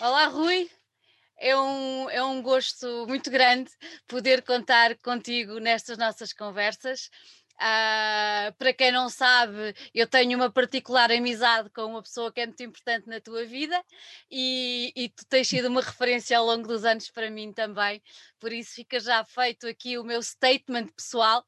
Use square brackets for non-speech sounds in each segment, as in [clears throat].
Olá, Rui. É um, é um gosto muito grande poder contar contigo nestas nossas conversas. Ah, para quem não sabe, eu tenho uma particular amizade com uma pessoa que é muito importante na tua vida e, e tu tens sido uma referência ao longo dos anos para mim também. Por isso fica já feito aqui o meu statement pessoal,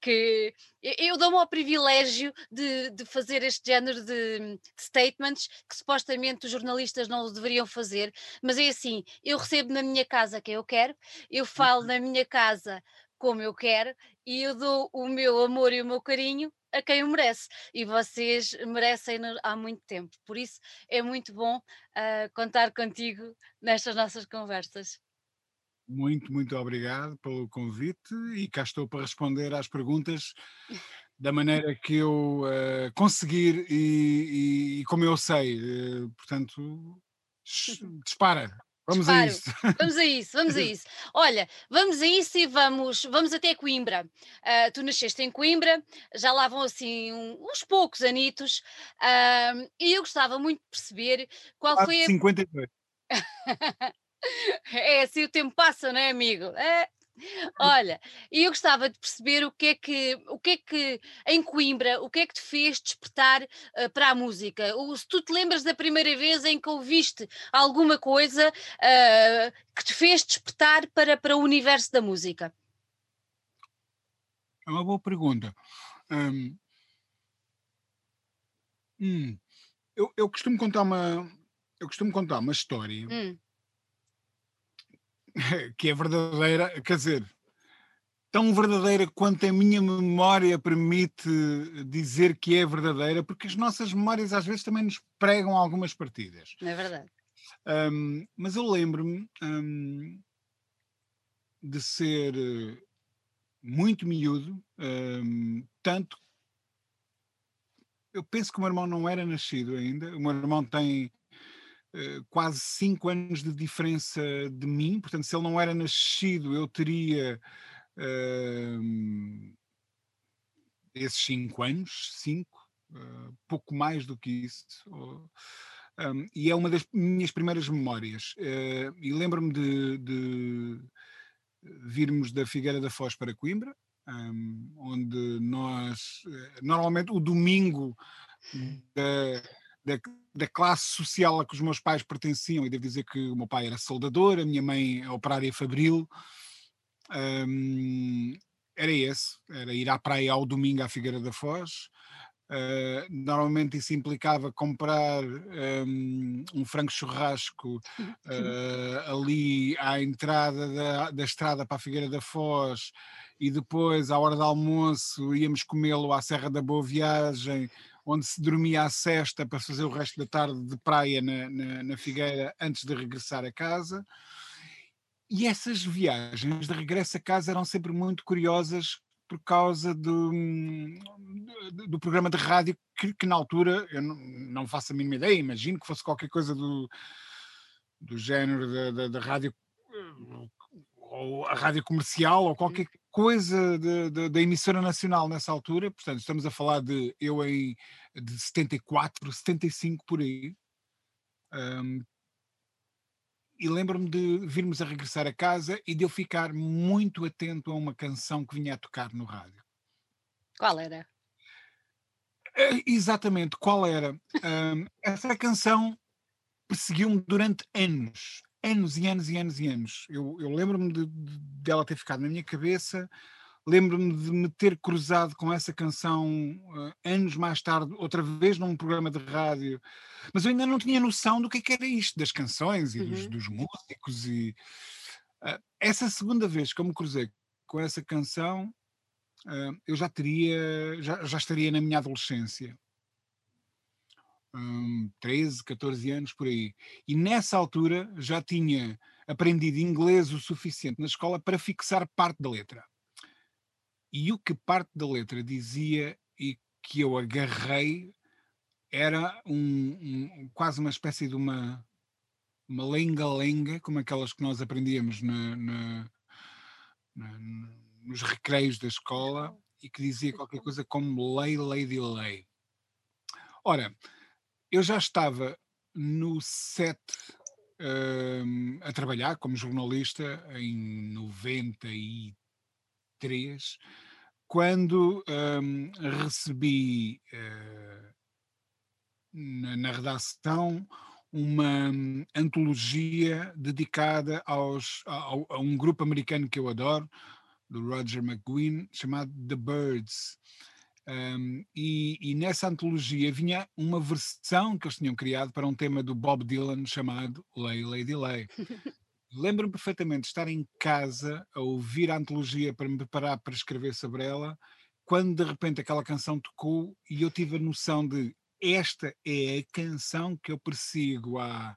que eu, eu dou-me ao privilégio de, de fazer este género de, de statements que supostamente os jornalistas não deveriam fazer, mas é assim, eu recebo na minha casa quem eu quero, eu falo Uhum. na minha casa como eu quero e eu dou o meu amor e o meu carinho a quem o merece e vocês merecem há muito tempo. Por isso é muito bom ah, contar contigo nestas nossas conversas. Muito, muito obrigado pelo convite e cá estou para responder às perguntas da maneira que eu eh, conseguir e, e- e como eu sei. eh, portanto, [laughs] dispara. Vamos a Disparo. isso. [laughs] Vamos a isso, vamos a isso. Olha, vamos a isso e vamos, vamos até Coimbra. Ah, tu nasceste em Coimbra, já lá vão assim um- uns poucos anitos, ah, e eu gostava muito de perceber qual foi a 52. [laughs] É assim o tempo passa, não é, amigo? É. Olha, e eu gostava de perceber o que é que, o que é que em Coimbra, o que é que te fez despertar ah, para a música? Ou se tu te lembras da primeira vez em que ouviste alguma coisa ah, que te fez despertar para, para o universo da música? É uma boa pergunta. Hum, hum, eu, eu costumo contar uma. Eu costumo contar uma história Hum, [laughs] que é verdadeira, quer dizer, tão verdadeira quanto a minha memória permite dizer que é verdadeira, porque as nossas memórias às vezes também nos pregam algumas partidas. não é verdade? Hum, mas eu lembro-me hum, de ser eh, muito miúdo, hum, tanto eu penso que o meu irmão não era nascido ainda. O meu irmão tem quase 5 anos de diferença de mim, portanto, se ele não era nascido, eu teria hum, esses 5 anos, 5, pouco mais do que isso. ou- hum, e é uma das minhas primeiras memórias. Eh, e lembro-me de, de virmos da Figueira da Foz para Coimbra, hum, onde nós, eh, normalmente, o domingo da, da, da classe social a que os meus pais pertenciam, e devo dizer que o meu pai era soldador, a minha mãe é operária fabril, hum, era esse, era ir à praia ao domingo à Figueira da Foz. Uh, normalmente isso implicava comprar um, um frango churrasco uh, ali à entrada da, da estrada para a Figueira da Foz e depois, à hora do almoço, íamos comê-lo à Serra da Boa Viagem, onde se dormia à sesta para fazer o resto da tarde de praia na, na, na Figueira antes de regressar a casa. E essas viagens de regresso a casa eram sempre muito curiosas por causa do, do, programa de rádio que, que, na altura eu não, não, faço a mínima ideia, imagino que fosse qualquer coisa do, do género da, da, da rádio ou a rádio comercial ou qualquer coisa da emissora nacional nessa altura, portanto estamos a falar de eu em de 74, 75 por aí. Um, e lembro-me de virmos a regressar a casa e de eu ficar muito atento a uma canção que vinha a tocar no rádio. Qual era? É, exatamente, qual era? Um, essa canção perseguiu-me durante anos, anos e anos e anos e anos. Eu, eu lembro-me de, de, dela ter ficado na minha cabeça, lembro-me de me ter cruzado com essa canção uh, anos mais tarde, outra vez num programa de rádio, mas eu ainda não tinha noção do que, é que era isto, das canções e dos, Uhum. dos músicos. E uh, essa segunda vez que eu me cruzei com essa canção, uh, eu já teria, já, já estaria na minha adolescência. Um, 13, 14 anos por aí. E nessa altura já tinha aprendido inglês o suficiente na escola para fixar parte da letra. E o que parte da letra dizia e que eu agarrei era um, um, quase uma espécie de uma, uma lenga-lenga, como aquelas que nós aprendíamos na, na, na, nos recreios da escola, e que dizia qualquer coisa como lei, lady, lei. Ora, eu já estava no set uh, a trabalhar como jornalista em 93, quando um, recebi uh, na, na, redação uma um, antologia dedicada aos, a, a um grupo americano que eu adoro, do Roger McGuinn, chamado The Birds. Um, e, e, nessa antologia vinha uma versão que eles tinham criado para um tema do Bob Dylan chamado Lay Lady Lay. [laughs] Lembro-me perfeitamente de estar em casa a ouvir a antologia para me preparar para escrever sobre ela, quando de repente aquela canção tocou e eu tive a noção de esta é a canção que eu persigo há,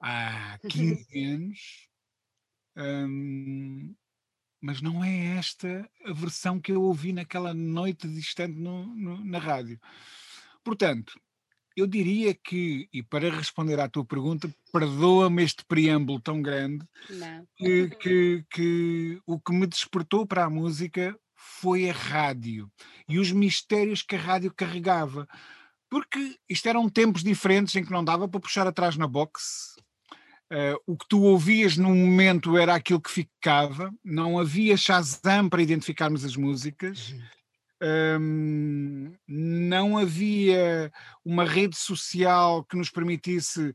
há 15 [laughs] anos. Um, mas não é esta a versão que eu ouvi naquela noite distante no, no, na rádio. Portanto, eu diria que, e para responder à tua pergunta, perdoa-me este preâmbulo tão grande, que, que, que, o que me despertou para a música foi a rádio e os mistérios que a rádio carregava. Porque isto eram tempos diferentes em que não dava para puxar atrás na box, Uh, o que tu ouvias no momento era aquilo que ficava, não havia Shazam para identificarmos as músicas, um, não havia uma rede social que nos permitisse.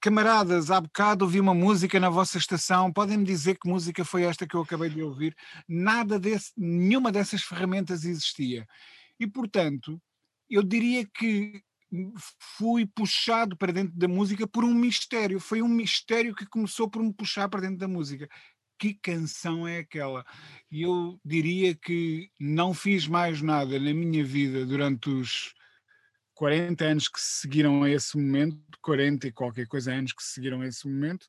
Camaradas, há bocado ouvi uma música na vossa estação, podem-me dizer que música foi esta que eu acabei de ouvir? Nada desse, nenhuma dessas ferramentas existia. E, portanto, eu diria que fui puxado para dentro da música por um mistério. Foi um mistério que começou por me puxar para dentro da música. Que canção é aquela? E eu diria que não fiz mais nada na minha vida durante os 40 anos que seguiram a esse momento, 40 e qualquer coisa anos que seguiram a esse momento,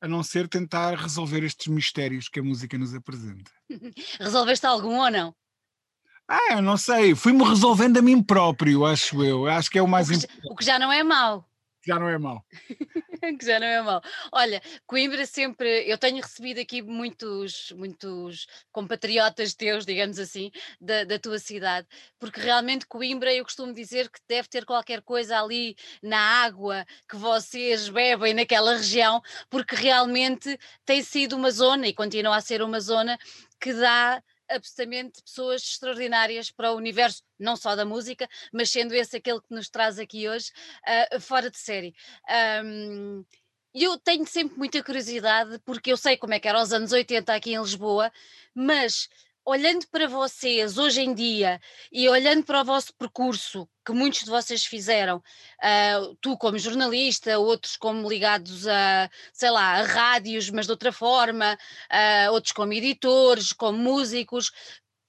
a não ser tentar resolver estes mistérios que a música nos apresenta. [laughs] Resolveste algum ou não? Ah, eu não sei, fui-me resolvendo a mim próprio, acho eu. Acho que é o mais importante. O que já não é mau. Já não é mau. [laughs] que já não é mau. Olha, Coimbra sempre, eu tenho recebido aqui muitos, muitos compatriotas teus, digamos assim, da, da tua cidade, porque realmente Coimbra, eu costumo dizer que deve ter qualquer coisa ali na água que vocês bebem naquela região, porque realmente tem sido uma zona e continua a ser uma zona que dá absolutamente pessoas extraordinárias para o universo, não só da música, mas sendo esse aquele que nos traz aqui hoje, uh, fora de série. Um, eu tenho sempre muita curiosidade, porque eu sei como é que era os anos 80 aqui em Lisboa, mas olhando para vocês hoje em dia e olhando para o vosso percurso, que muitos de vocês fizeram, uh, tu como jornalista, outros como ligados a, sei lá, a rádios, mas de outra forma, uh, outros como editores, como músicos,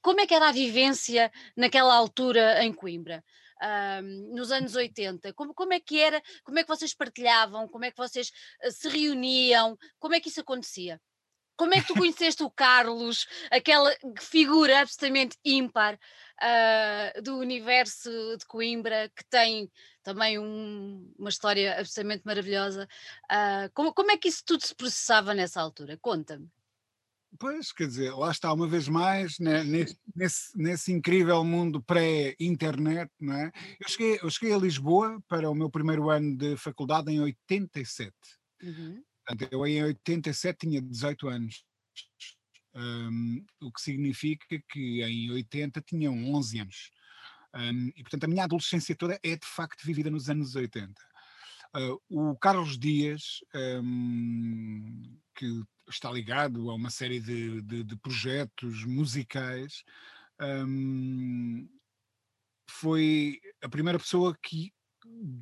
como é que era a vivência naquela altura em Coimbra? Uh, nos anos 80, como, como é que era, como é que vocês partilhavam, como é que vocês se reuniam, como é que isso acontecia? Como é que tu conheceste o Carlos, aquela figura absolutamente ímpar uh, do universo de Coimbra, que tem também um, uma história absolutamente maravilhosa? Uh, como, como é que isso tudo se processava nessa altura? Conta-me. Pois, quer dizer, lá está uma vez mais, né, nesse, nesse, nesse, incrível mundo pré-internet, não é? Eu cheguei, eu cheguei a Lisboa para o meu primeiro ano de faculdade em 87. Uhum. Portanto, eu em 87 tinha 18 anos, um, o que significa que em 80 tinha 11 anos. Um, e portanto a minha adolescência toda é de facto vivida nos anos 80. Uh, o Carlos Dias, um, que está ligado a uma série de, de, de projetos musicais, um, foi a primeira pessoa que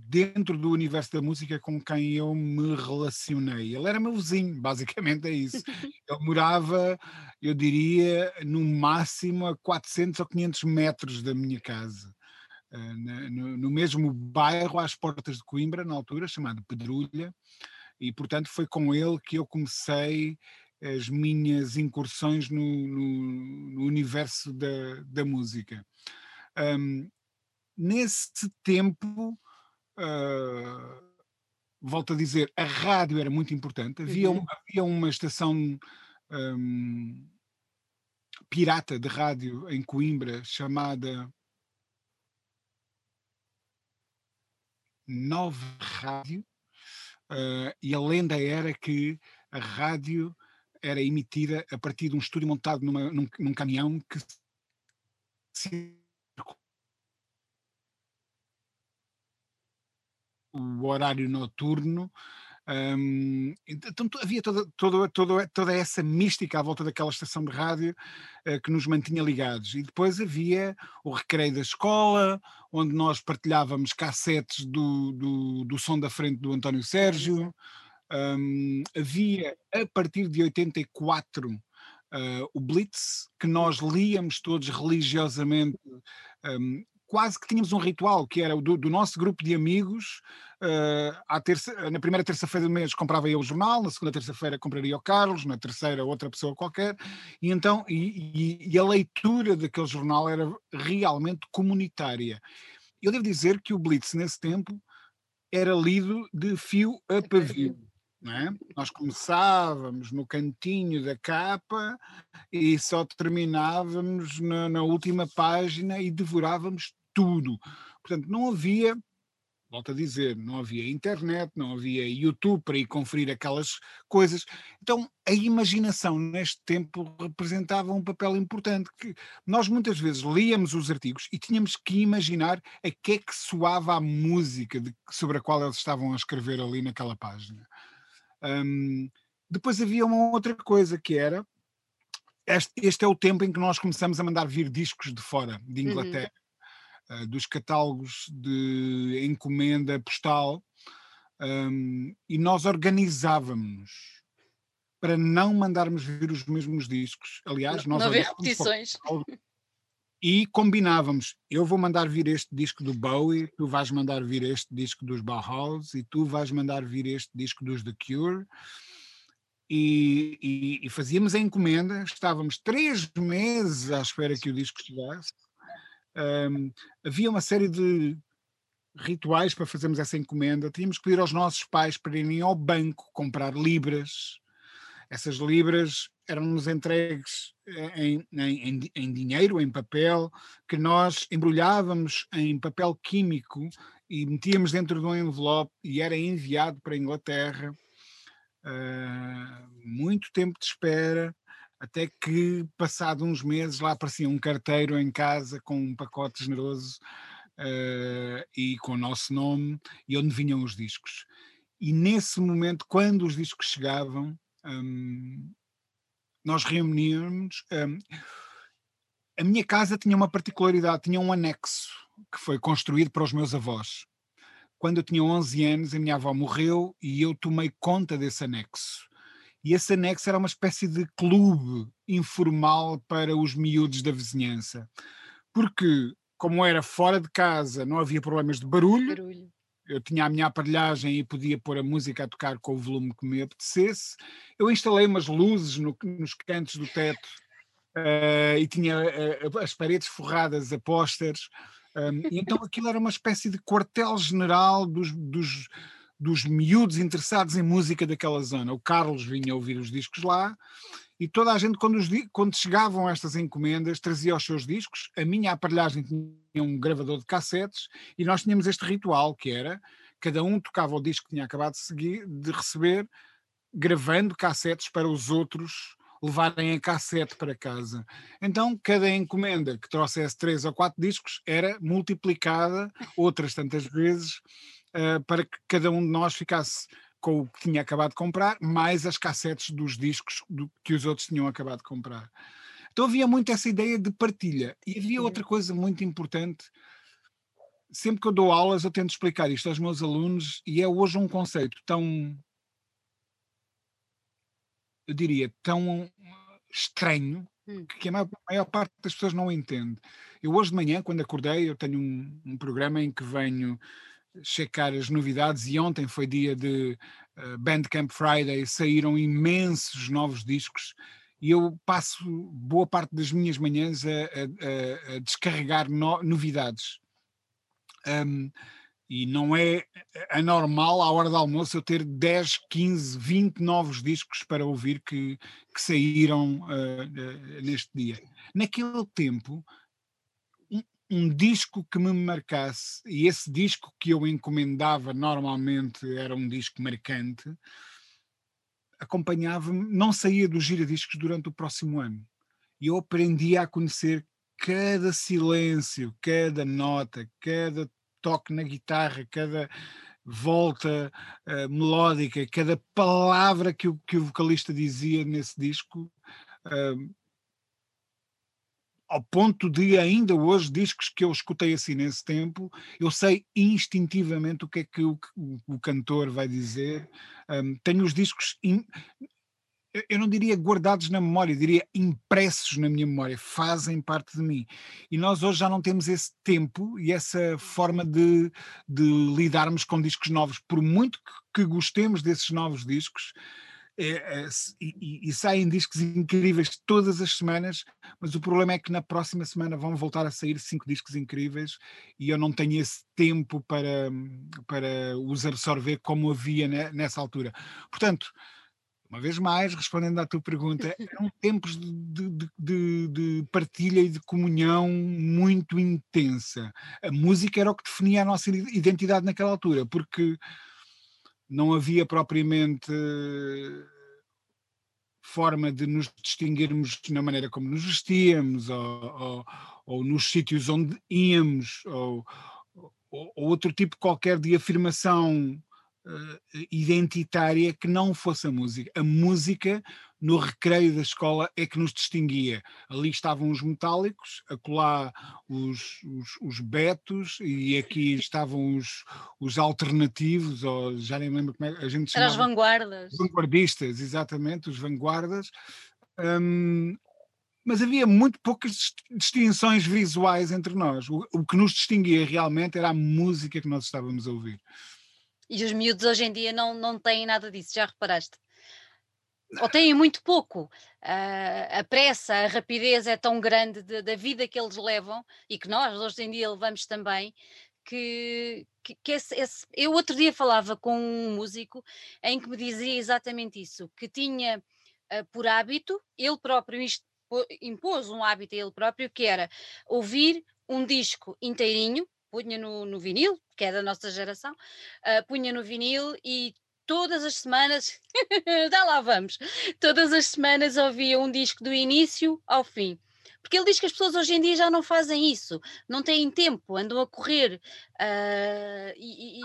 dentro do universo da música com quem eu me relacionei. Ele era meu vizinho, [laughs] basicamente é isso. Ele morava, eu diria, no máximo a 400 ou 500 metros da minha casa. No, no mesmo bairro, às portas de Coimbra, na altura, chamado Pedrulha, e portanto foi com ele que eu comecei as minhas incursões no, no, no universo da, da música. Um, nesse tempo, Uh, volto a dizer, a rádio era muito importante. Havia, uhum. havia uma estação um, pirata de rádio em Coimbra chamada Nove Rádio. uh, e a lenda era que a rádio era emitida a partir de um estúdio montado numa, num, num caminhão que se o horário noturno um, então havia toda, toda, toda, toda essa mística à volta daquela estação de rádio uh, que nos mantinha ligados. E depois havia o recreio da escola, onde nós partilhávamos cassetes do, do, do som da frente do António Sérgio. Um, havia, a partir de 84, uh, o Blitz, que nós líamos todos religiosamente um, quase que tínhamos um ritual, que era do, do nosso grupo de amigos. Uh, terça, na primeira terça-feira do mês comprava eu o jornal, na segunda terça-feira compraria o Carlos, na terceira outra pessoa qualquer, e então e, e, e, a leitura daquele jornal era realmente comunitária. Eu devo dizer que o Blitz nesse tempo era lido de fio a pavio. É? Nós começávamos no cantinho da capa e só terminávamos na, na, última página e devorávamos tudo. Portanto, não havia, volto a dizer, não havia internet, não havia YouTube para ir conferir aquelas coisas. Então, a imaginação neste tempo representava um papel importante. que Nós muitas vezes líamos os artigos e tínhamos que imaginar a que é que soava a música de, sobre a qual eles estavam a escrever ali naquela página. Um, depois havia uma outra coisa que era este, este, é o tempo em que nós começamos a mandar vir discos de fora, de uhum. Inglaterra, uhum. uh, dos catálogos de encomenda postal, um, e nós organizávamos para não mandarmos vir os mesmos discos. Aliás, nós não haver repetições. E combinávamos, eu vou mandar vir este disco do Bowie, tu vais mandar vir este disco dos Bauhaus e tu vais mandar vir este disco dos The Cure. E, e, e fazíamos a encomenda, estávamos três meses à espera que o disco chegasse. Um, havia uma série de rituais para fazermos essa encomenda. Tínhamos que pedir aos nossos pais para irem ao banco comprar libras. Essas libras eram-nos entregues eh, em, em, em, dinheiro, em papel, que nós embrulhávamos em papel químico e metíamos dentro de um envelope e era enviado para a Inglaterra. Uh, muito tempo de espera, até que, passado uns meses, lá aparecia um carteiro em casa com um pacote generoso uh, e com o nosso nome e onde vinham os discos. E nesse momento, quando os discos chegavam, um, nós reuníamos. Um, a minha casa tinha uma particularidade, tinha um anexo que foi construído para os meus avós. Quando eu tinha 11 anos, a minha avó morreu e eu tomei conta desse anexo. E esse anexo era uma espécie de clube informal para os miúdos da vizinhança. Porque, como era fora de casa, não havia problemas de barulho, barulho eu tinha a minha aparelhagem e podia pôr a música a tocar com o volume que me apetecesse. Eu instalei umas luzes no, nos cantos do teto uh, e tinha uh, as paredes forradas a pósteres. Um, e então aquilo era uma espécie de quartel-general dos, dos, dos miúdos interessados em música daquela zona. O Carlos vinha ouvir os discos lá e toda a gente, quando, os, quando chegavam estas encomendas, trazia os seus discos. A minha aparelhagem tinha um gravador de cassetes e nós tínhamos este ritual que era cada um tocava o disco que tinha acabado de, seguir, de receber, gravando cassetes para os outros levarem a cassete para casa. Então, cada encomenda que trouxesse três ou quatro discos era multiplicada outras tantas vezes uh, para que cada um de nós ficasse com o que tinha acabado de comprar, mais as cassetes dos discos do, que os outros tinham acabado de comprar. Então havia muito essa ideia de partilha. E havia outra coisa muito importante. Sempre que eu dou aulas, eu tento explicar isto aos meus alunos, e é hoje um conceito tão. Eu diria, tão estranho, hum. que a maior, a maior, parte das pessoas não entende. Eu hoje de manhã, quando acordei, eu tenho um, um programa em que venho checar as novidades e ontem foi dia de uh, Bandcamp Friday, saíram imensos novos discos e eu passo boa parte das minhas manhãs a, a, a descarregar no, novidades. Um, e não é anormal à hora do almoço eu ter 10, 15, 20 novos discos para ouvir que, que saíram uh, uh, neste dia. Naquele tempo, um disco que me marcasse, e esse disco que eu encomendava normalmente era um disco marcante, acompanhava-me, não saía do gira-discos durante o próximo ano. E eu aprendia a conhecer cada silêncio, cada nota, cada toque na guitarra, cada volta uh, melódica, cada palavra que o, que o vocalista dizia nesse disco. Uh, ao ponto de ainda hoje, discos que eu escutei assim nesse tempo, eu sei instintivamente o que é que o, o, cantor vai dizer. Um, tenho os discos, in, eu não diria guardados na memória, diria impressos na minha memória, fazem parte de mim. E nós hoje já não temos esse tempo e essa forma de, de lidarmos com discos novos. Por muito que gostemos desses novos discos, é, é, e, e, saem discos incríveis todas as semanas, mas o problema é que na próxima semana vão voltar a sair cinco discos incríveis e eu não tenho esse tempo para, para os absorver como havia nessa altura. Portanto, uma vez mais, respondendo à tua pergunta, [laughs] eram tempos de, de, de, de, partilha e de comunhão muito intensa. A música era o que definia a nossa identidade naquela altura, porque não havia propriamente forma de nos distinguirmos na maneira como nos vestíamos, ou, ou, ou nos sítios onde íamos, ou, ou, outro tipo qualquer de afirmação uh, identitária que não fosse a música. A música no recreio da escola é que nos distinguia. Ali estavam os metálicos, acolá os, os, os betos e aqui [laughs] estavam os, os alternativos, ou já nem lembro como é a gente chamava. As vanguardas. Vanguardistas, exatamente, os vanguardas. Um, mas havia muito poucas distinções visuais entre nós. O, o que nos distinguia realmente era a música que nós estávamos a ouvir. E os miúdos hoje em dia não, não têm nada disso, já reparaste? Ou têm muito pouco. Uh, a pressa, a rapidez é tão grande de, da vida que eles levam e que nós hoje em dia levamos também, que, que, que esse, esse... eu outro dia falava com um músico em que me dizia exatamente isso, que tinha uh, por hábito, ele próprio isto, impôs um hábito a ele próprio, que era ouvir um disco inteirinho, punha no, no vinil, que é da nossa geração, uh, punha no vinil e todas as semanas, [laughs] já lá vamos, todas as semanas ouvia um disco do início ao fim. Porque ele diz que as pessoas hoje em dia já não fazem isso, não têm tempo, andam a correr. Uh, e, e...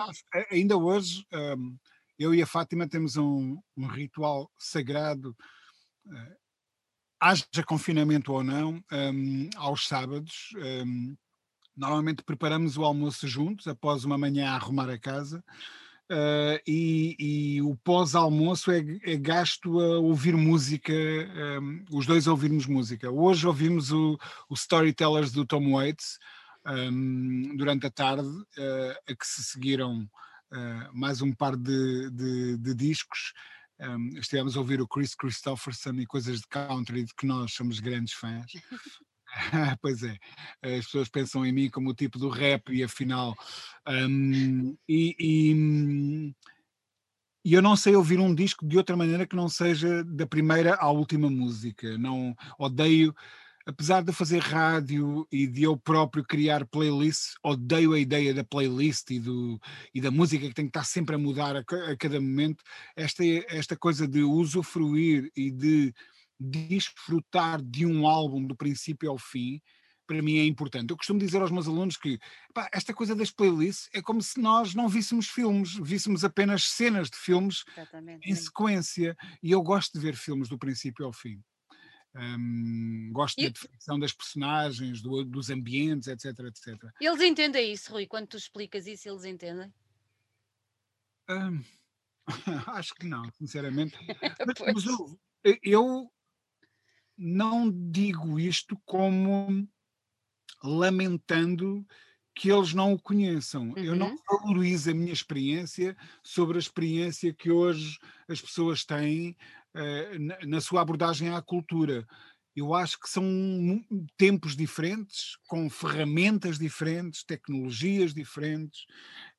Ainda hoje, um, eu e a Fátima temos um, um ritual sagrado, uh, haja confinamento ou não, um, aos sábados. Um, Normalmente preparamos o almoço juntos, após uma manhã a arrumar a casa, uh, e, e, o pós-almoço é, é, gasto a ouvir música, um, os dois ouvirmos música. Hoje ouvimos o, o Storytellers do Tom Waits um, durante a tarde, uh, a que se seguiram uh, mais um par de, de, de discos. Um, estivemos a ouvir o Chris Christopherson e coisas de country de que nós somos grandes fãs. [laughs] [laughs] pois é, as pessoas pensam em mim como o tipo do rap e afinal. Um, e, e, e, eu não sei ouvir um disco de outra maneira que não seja da primeira à última música. Não odeio, apesar de fazer rádio e de eu próprio criar playlists, odeio a ideia da playlist e, do, e da música que tem que estar sempre a mudar a, a cada momento. Esta, esta coisa de usufruir e de desfrutar de um álbum do princípio ao fim, para mim é importante. Eu costumo dizer aos meus alunos que pá, esta coisa das playlists é como se nós não víssemos filmes, víssemos apenas cenas de filmes Exatamente. em sequência. E eu gosto de ver filmes do princípio ao fim. Um, gosto e... da definição das personagens, do, dos ambientes, etc, etc. Eles entendem isso, Rui? Quando tu explicas isso, eles entendem? Um, [laughs] acho que não, sinceramente. [laughs] mas, mas eu, eu não digo isto como lamentando que eles não o conheçam. Uhum. Eu não uhum. valorizo a minha experiência sobre a experiência que hoje as pessoas têm uh, na, na, sua abordagem à cultura. Eu acho que são tempos diferentes, com ferramentas diferentes, tecnologias diferentes,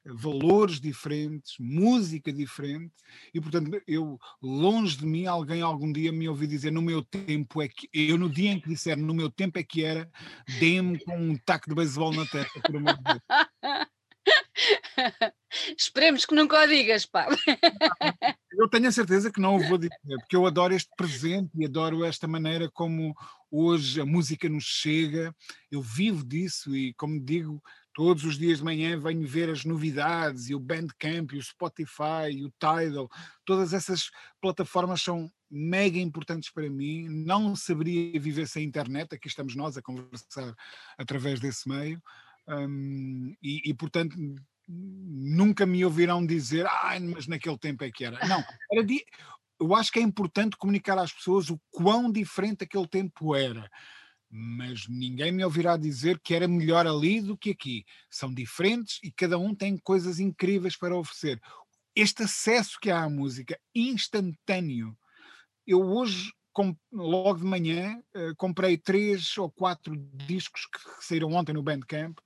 valores diferentes, música diferente, e portanto eu, longe de mim, alguém algum dia me ouviu dizer no meu tempo é que, eu no dia em que disser no meu tempo é que era, dê-me com um taco de beisebol na testa, por amor de Deus. [laughs] Esperemos que nunca o digas, pá. Eu tenho a certeza que não o vou dizer, porque eu adoro este presente e adoro esta maneira como hoje a música nos chega. Eu vivo disso e, como digo, todos os dias de manhã venho ver as novidades e o Bandcamp, e o Spotify, e o Tidal, todas essas plataformas são mega importantes para mim. Não saberia viver sem internet, aqui estamos nós a conversar através desse meio. Um, e, e, portanto nunca me ouvirão dizer ah, mas naquele tempo é que era. Não, era di... eu acho que é importante comunicar às pessoas o quão diferente aquele tempo era. Mas ninguém me ouvirá dizer que era melhor ali do que aqui. São diferentes e cada um tem coisas incríveis para oferecer. Este acesso que há à música instantâneo. Eu hoje logo de manhã, uh, comprei três ou quatro discos que saíram ontem no Bandcamp.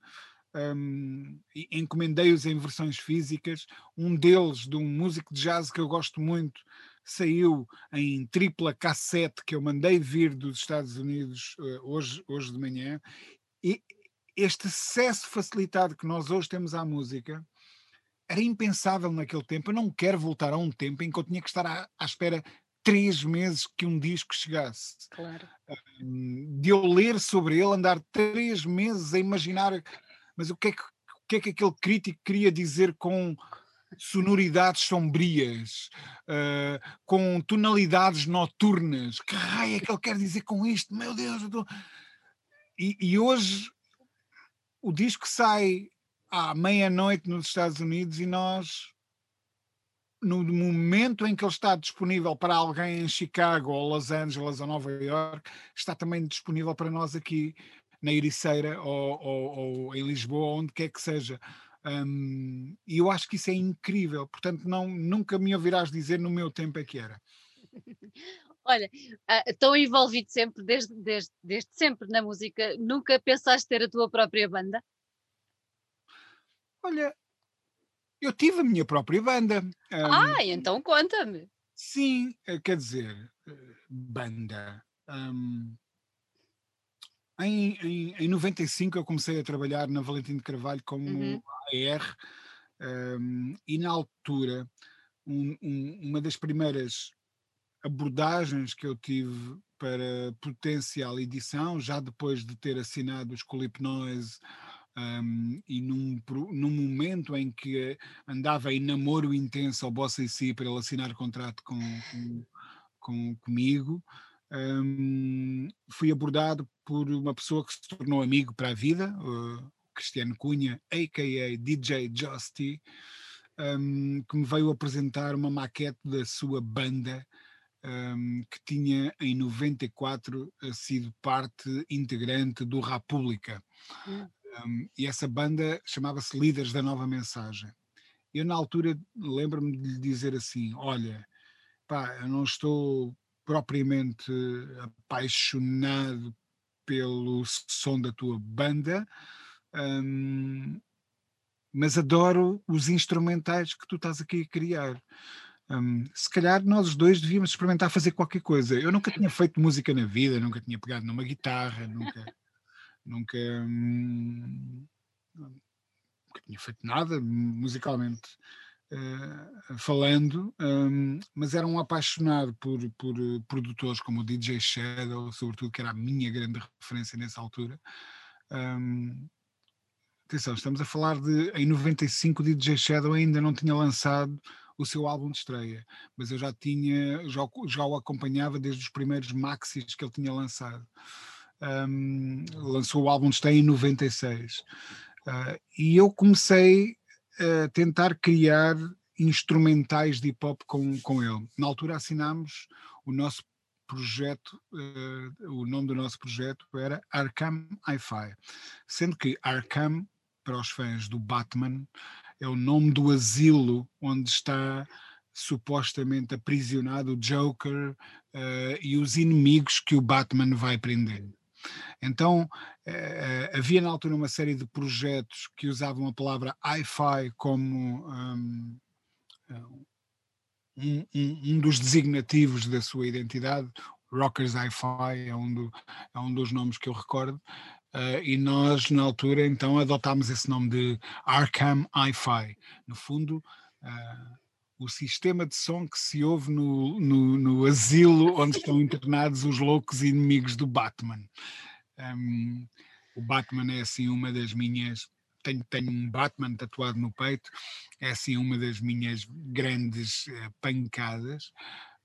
Um, encomendei-os em versões físicas. Um deles, de um músico de jazz que eu gosto muito, saiu em tripla cassete que eu mandei vir dos Estados Unidos uh, hoje, hoje de manhã. E este acesso facilitado que nós hoje temos à música era impensável naquele tempo. Eu não quero voltar a um tempo em que eu tinha que estar à, à espera três meses que um disco chegasse. Claro. De eu ler sobre ele, andar três meses a imaginar, mas o que é que, o que, é que aquele crítico queria dizer com sonoridades sombrias, uh, com tonalidades noturnas? Que raio é que ele quer dizer com isto? Meu Deus! Tô... E, e hoje o disco sai à meia-noite nos Estados Unidos e nós no momento em que ele está disponível para alguém em Chicago ou Los Angeles ou Nova York, está também disponível para nós aqui na Ericeira ou, ou, ou em Lisboa, onde quer que seja. Um, e eu acho que isso é incrível, portanto, não, nunca me ouvirás dizer no meu tempo é que era. Olha, uh, envolvido sempre, desde, desde, desde sempre na música, nunca pensaste ter a tua própria banda? Olha, eu tive a minha própria banda. Ah, então conta-me. Sim, eh, quer dizer, eh, banda. Um, em, em, em 95 eu comecei a trabalhar na Valentim de Carvalho como uhum. AR um, e na altura um, um, uma das primeiras abordagens que eu tive para potencial edição, já depois de ter assinado os Colipnoise um, e num, num momento em que andava em namoro intenso ao Bossa e Si para ele assinar contrato com, com, com comigo, um, fui abordado por uma pessoa que se tornou amigo para a vida, o Cristiano Cunha, a.k.a. DJ Justy, um, que me veio apresentar uma maquete da sua banda, um, que tinha em 94 sido parte integrante do República. Hum. Um, e essa banda chamava-se Líderes da Nova Mensagem. Eu, na altura, lembro-me de lhe dizer assim: Olha, pá, eu não estou propriamente apaixonado pelo som da tua banda, um, mas adoro os instrumentais que tu estás aqui a criar. Um, se calhar nós os dois devíamos experimentar fazer qualquer coisa. Eu nunca tinha feito música na vida, nunca tinha pegado numa guitarra, nunca nunca, hum, nunca tinha feito nada musicalmente falando, um, mas era um apaixonado por, por uh, produtores como o DJ Shadow, sobretudo, que era a minha grande referência nessa altura. Um, atenção, estamos a falar de em 95 o DJ Shadow ainda não tinha lançado o seu álbum de estreia, mas eu já tinha, já, já o acompanhava desde os primeiros maxis que ele tinha lançado um, lançou o álbum Está em 96. Uh, e eu comecei tentar criar instrumentais de hip hop com, com ele. Na altura assinámos o nosso projeto, uh, o nome do nosso projeto era Arkham Hi-Fi, sendo que Arkham, para os fãs do Batman, é o nome do asilo onde está supostamente aprisionado o Joker uh, e os inimigos que o Batman vai prender. Então uh, havia na altura uma série de projetos que usavam a palavra hi-fi como um, um, um, dos designativos da sua identidade. Rockers Hi-Fi é, um do, é um dos nomes que eu recordo. Uh, e nós, na altura, então, adotámos esse nome de Arkham Hi-Fi. No fundo, uh, o sistema de som que se ouve no, no, no asilo onde estão [laughs] internados os loucos inimigos do Batman. Um, o Batman é assim uma das minhas. Tenho, tenho um Batman tatuado no peito, é assim uma das minhas grandes uh, pancadas.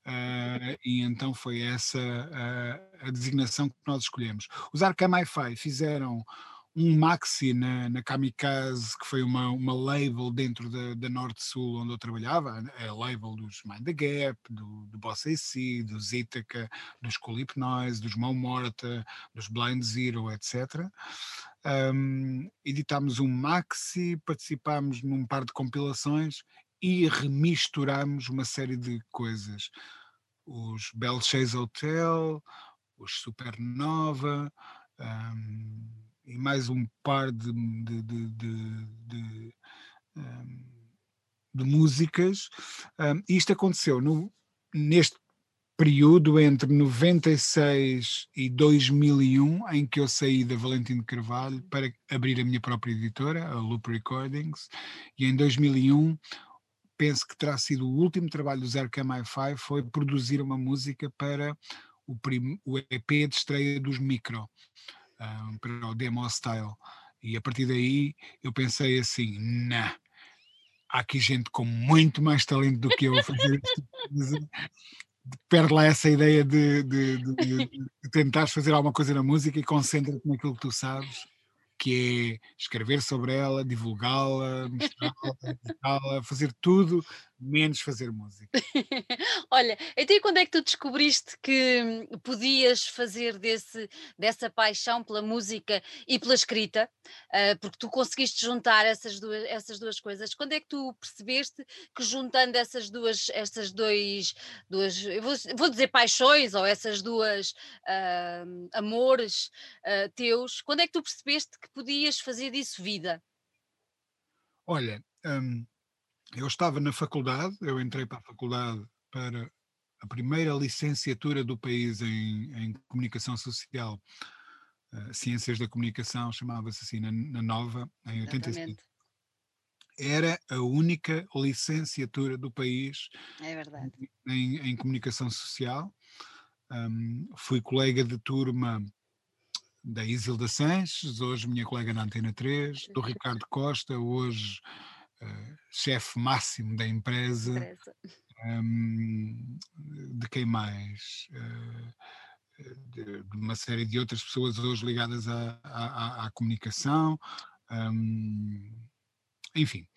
Uh, e então foi essa uh, a designação que nós escolhemos. Os Arkham Hi-Fi fizeram um maxi na, na Kamikaze, que foi uma, uma label dentro da, da Norte Sul onde eu trabalhava, a label dos Mind the Gap, do, do Boss AC, dos Ítaca, dos Colip Noise, dos Mão Morta, dos Blind Zero, etc. Um, editámos um maxi, participámos num par de compilações e remisturámos uma série de coisas. Os Bell Chase Hotel, os Supernova, um, e mais um par de, de, de, de, de músicas. Um, isto aconteceu no, neste período entre 96 e 2001, em que eu saí da Valentino Carvalho para abrir a minha própria editora, a Loop Recordings, e em 2001 penso que terá sido o último trabalho do Zero Hi-Fi foi produzir uma música para o, o EP de estreia dos Micro um, para o demo style. E a partir daí eu pensei assim, nah, há aqui gente com muito mais talento do que eu a fazer isto. Perde lá essa ideia de, de, de, de [laughs] tentares fazer alguma coisa na música e concentra-te naquilo que tu sabes que é escrever sobre ela, divulgá-la, mostrá-la, [laughs] fazer tudo menos fazer música. [laughs] Olha, então e quando é que tu descobriste que hum, podias fazer desse, dessa paixão pela música e pela escrita? Uh, porque tu conseguiste juntar essas duas, essas duas coisas. Quando é que tu percebeste que juntando essas duas, essas dois, duas eu vou, vou dizer paixões ou essas duas uh, amores uh, teus, quando é que tu percebeste que podias fazer disso vida? Olha, um eu estava na faculdade, eu entrei para a faculdade para a primeira licenciatura do país em, em comunicação social, uh, ciências da comunicação, chamava-se assim na, na, Nova, em 85. Era a única licenciatura do país é em, em, comunicação social. Um, fui colega de turma da Isilda Sanches, hoje minha colega na Antena 3, do Ricardo Costa, hoje uh, chefe máximo da empresa, empresa. Um, de quem mais? Uh, de, de, uma série de outras pessoas hoje ligadas à, à, à comunicação, um, enfim.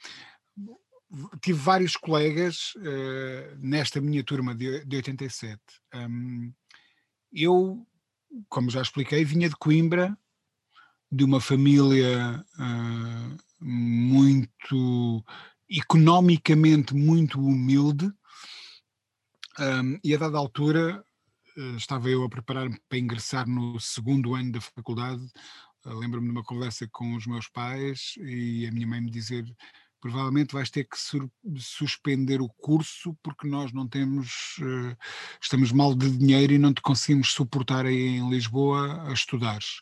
Tive vários colegas uh, nesta minha turma de, de 87. Um, eu, como já expliquei, vinha de Coimbra, de uma família uh, muito economicamente muito humilde um, e a dada altura uh, estava eu a preparar-me para ingressar no segundo ano da faculdade uh, lembro-me de uma conversa com os meus pais e a minha mãe me dizer provavelmente vais ter que suspender o curso porque nós não temos, estamos mal de dinheiro e não te conseguimos suportar aí em Lisboa a estudares.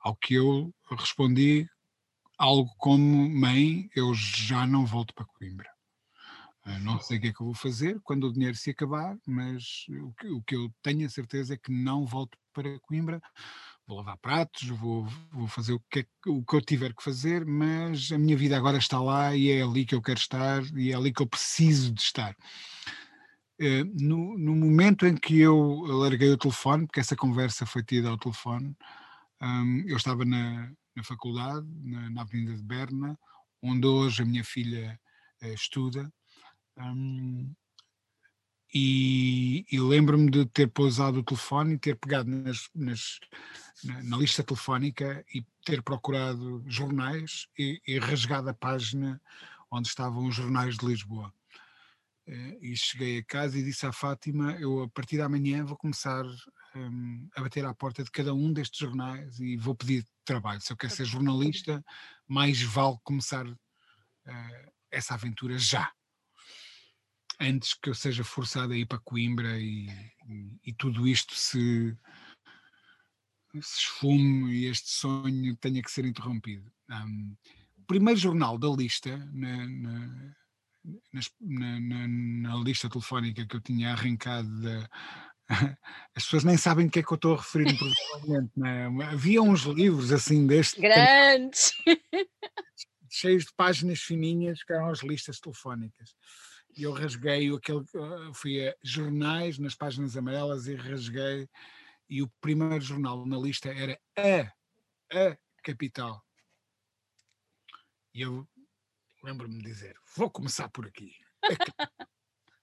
Ao que eu respondi algo como mãe, eu já não volto para Coimbra. Ah, não sei o que é que eu vou fazer quando o dinheiro se acabar, mas o que, o que eu tenho a certeza é que não volto para Coimbra. Vou lavar pratos, vou, vou fazer o que, é, o que eu tiver que fazer, mas a minha vida agora está lá e é ali que eu quero estar e é ali que eu preciso de estar. Uh, no, no, momento em que eu larguei o telefone, porque essa conversa foi tida ao telefone, um, eu estava na, na faculdade, na, na, Avenida de Berna, onde hoje a minha filha uh, estuda. Um, e, e lembro-me de ter pousado o telefone e ter pegado nas, nas, na, na, lista telefónica e ter procurado jornais e, e rasgado a página onde estavam os jornais de Lisboa. Uh, e cheguei a casa e disse à Fátima: Eu, a partir da manhã, vou começar um, a bater à porta de cada um destes jornais e vou pedir trabalho. Se eu quero ser jornalista, mais vale começar uh, essa aventura já. Antes que eu seja forçado a ir para Coimbra e, e, e tudo isto se, se esfume e este sonho tenha que ser interrompido. Um, o primeiro jornal da lista, na, na, na, na, lista telefónica que eu tinha arrancado da, [laughs] as pessoas nem sabem do que é que eu estou a referir provavelmente. É? Havia uns livros assim deste. Grandes! [laughs] cheios de páginas fininhas que eram as listas telefónicas. E eu rasguei aquele. Ah, fui a jornais nas páginas amarelas e rasguei. E o primeiro jornal na lista era a, a capital. E eu lembro-me de dizer: vou começar por aqui.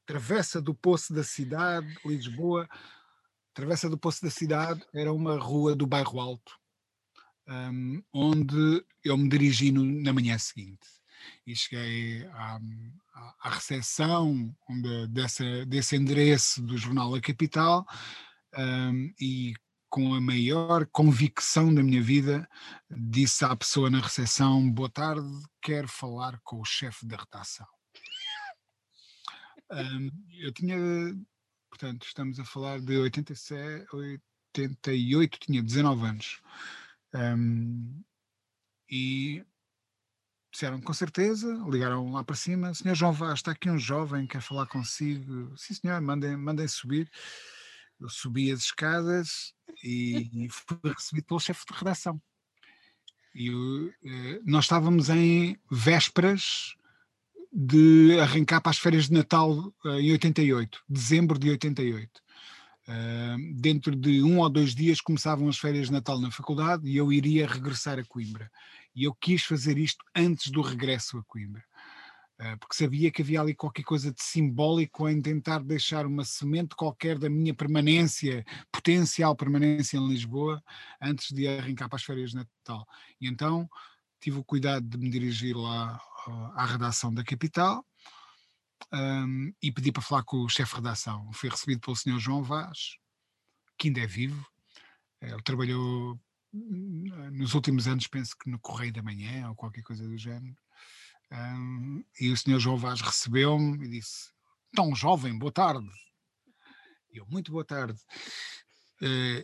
Travessa do Poço da Cidade, Lisboa. Travessa do Poço da Cidade era uma rua do bairro Alto, um, onde eu me dirigi no, na manhã seguinte. E cheguei à, à, recepção onde, dessa, desse endereço do jornal A Capital um, e com a maior convicção da minha vida, disse à pessoa na recepção: Boa tarde, quero falar com o chefe da redação. Um, eu tinha, portanto, estamos a falar de 87, 88, tinha 19 anos. Um, e disseram com certeza, ligaram lá para cima, senhor João Vaz, está aqui um jovem, quer falar consigo. Sim senhor, mandem, mandem subir. Eu subi as escadas e fui recebido pelo chefe de redação. E eh, nós estávamos em vésperas de arrancar para as férias de Natal uh, em 88, dezembro de 88. Uh, dentro de um ou dois dias começavam as férias de Natal na faculdade e eu iria regressar a Coimbra. E eu quis fazer isto antes do regresso a Coimbra, uh, porque sabia que havia ali qualquer coisa de simbólico em tentar deixar uma semente qualquer da minha permanência, potencial permanência em Lisboa, antes de arrancar para as férias de Natal. E então tive o cuidado de me dirigir lá à redação da Capital um, e pedi para falar com o chefe de redação. Fui recebido pelo senhor João Vaz, que ainda é vivo. Ele trabalhou hum, nos últimos anos, penso que no Correio da Manhã ou qualquer coisa do género. Um, e o senhor João Vaz recebeu-me e disse: Tão jovem, boa tarde. E eu, muito boa tarde. Uh,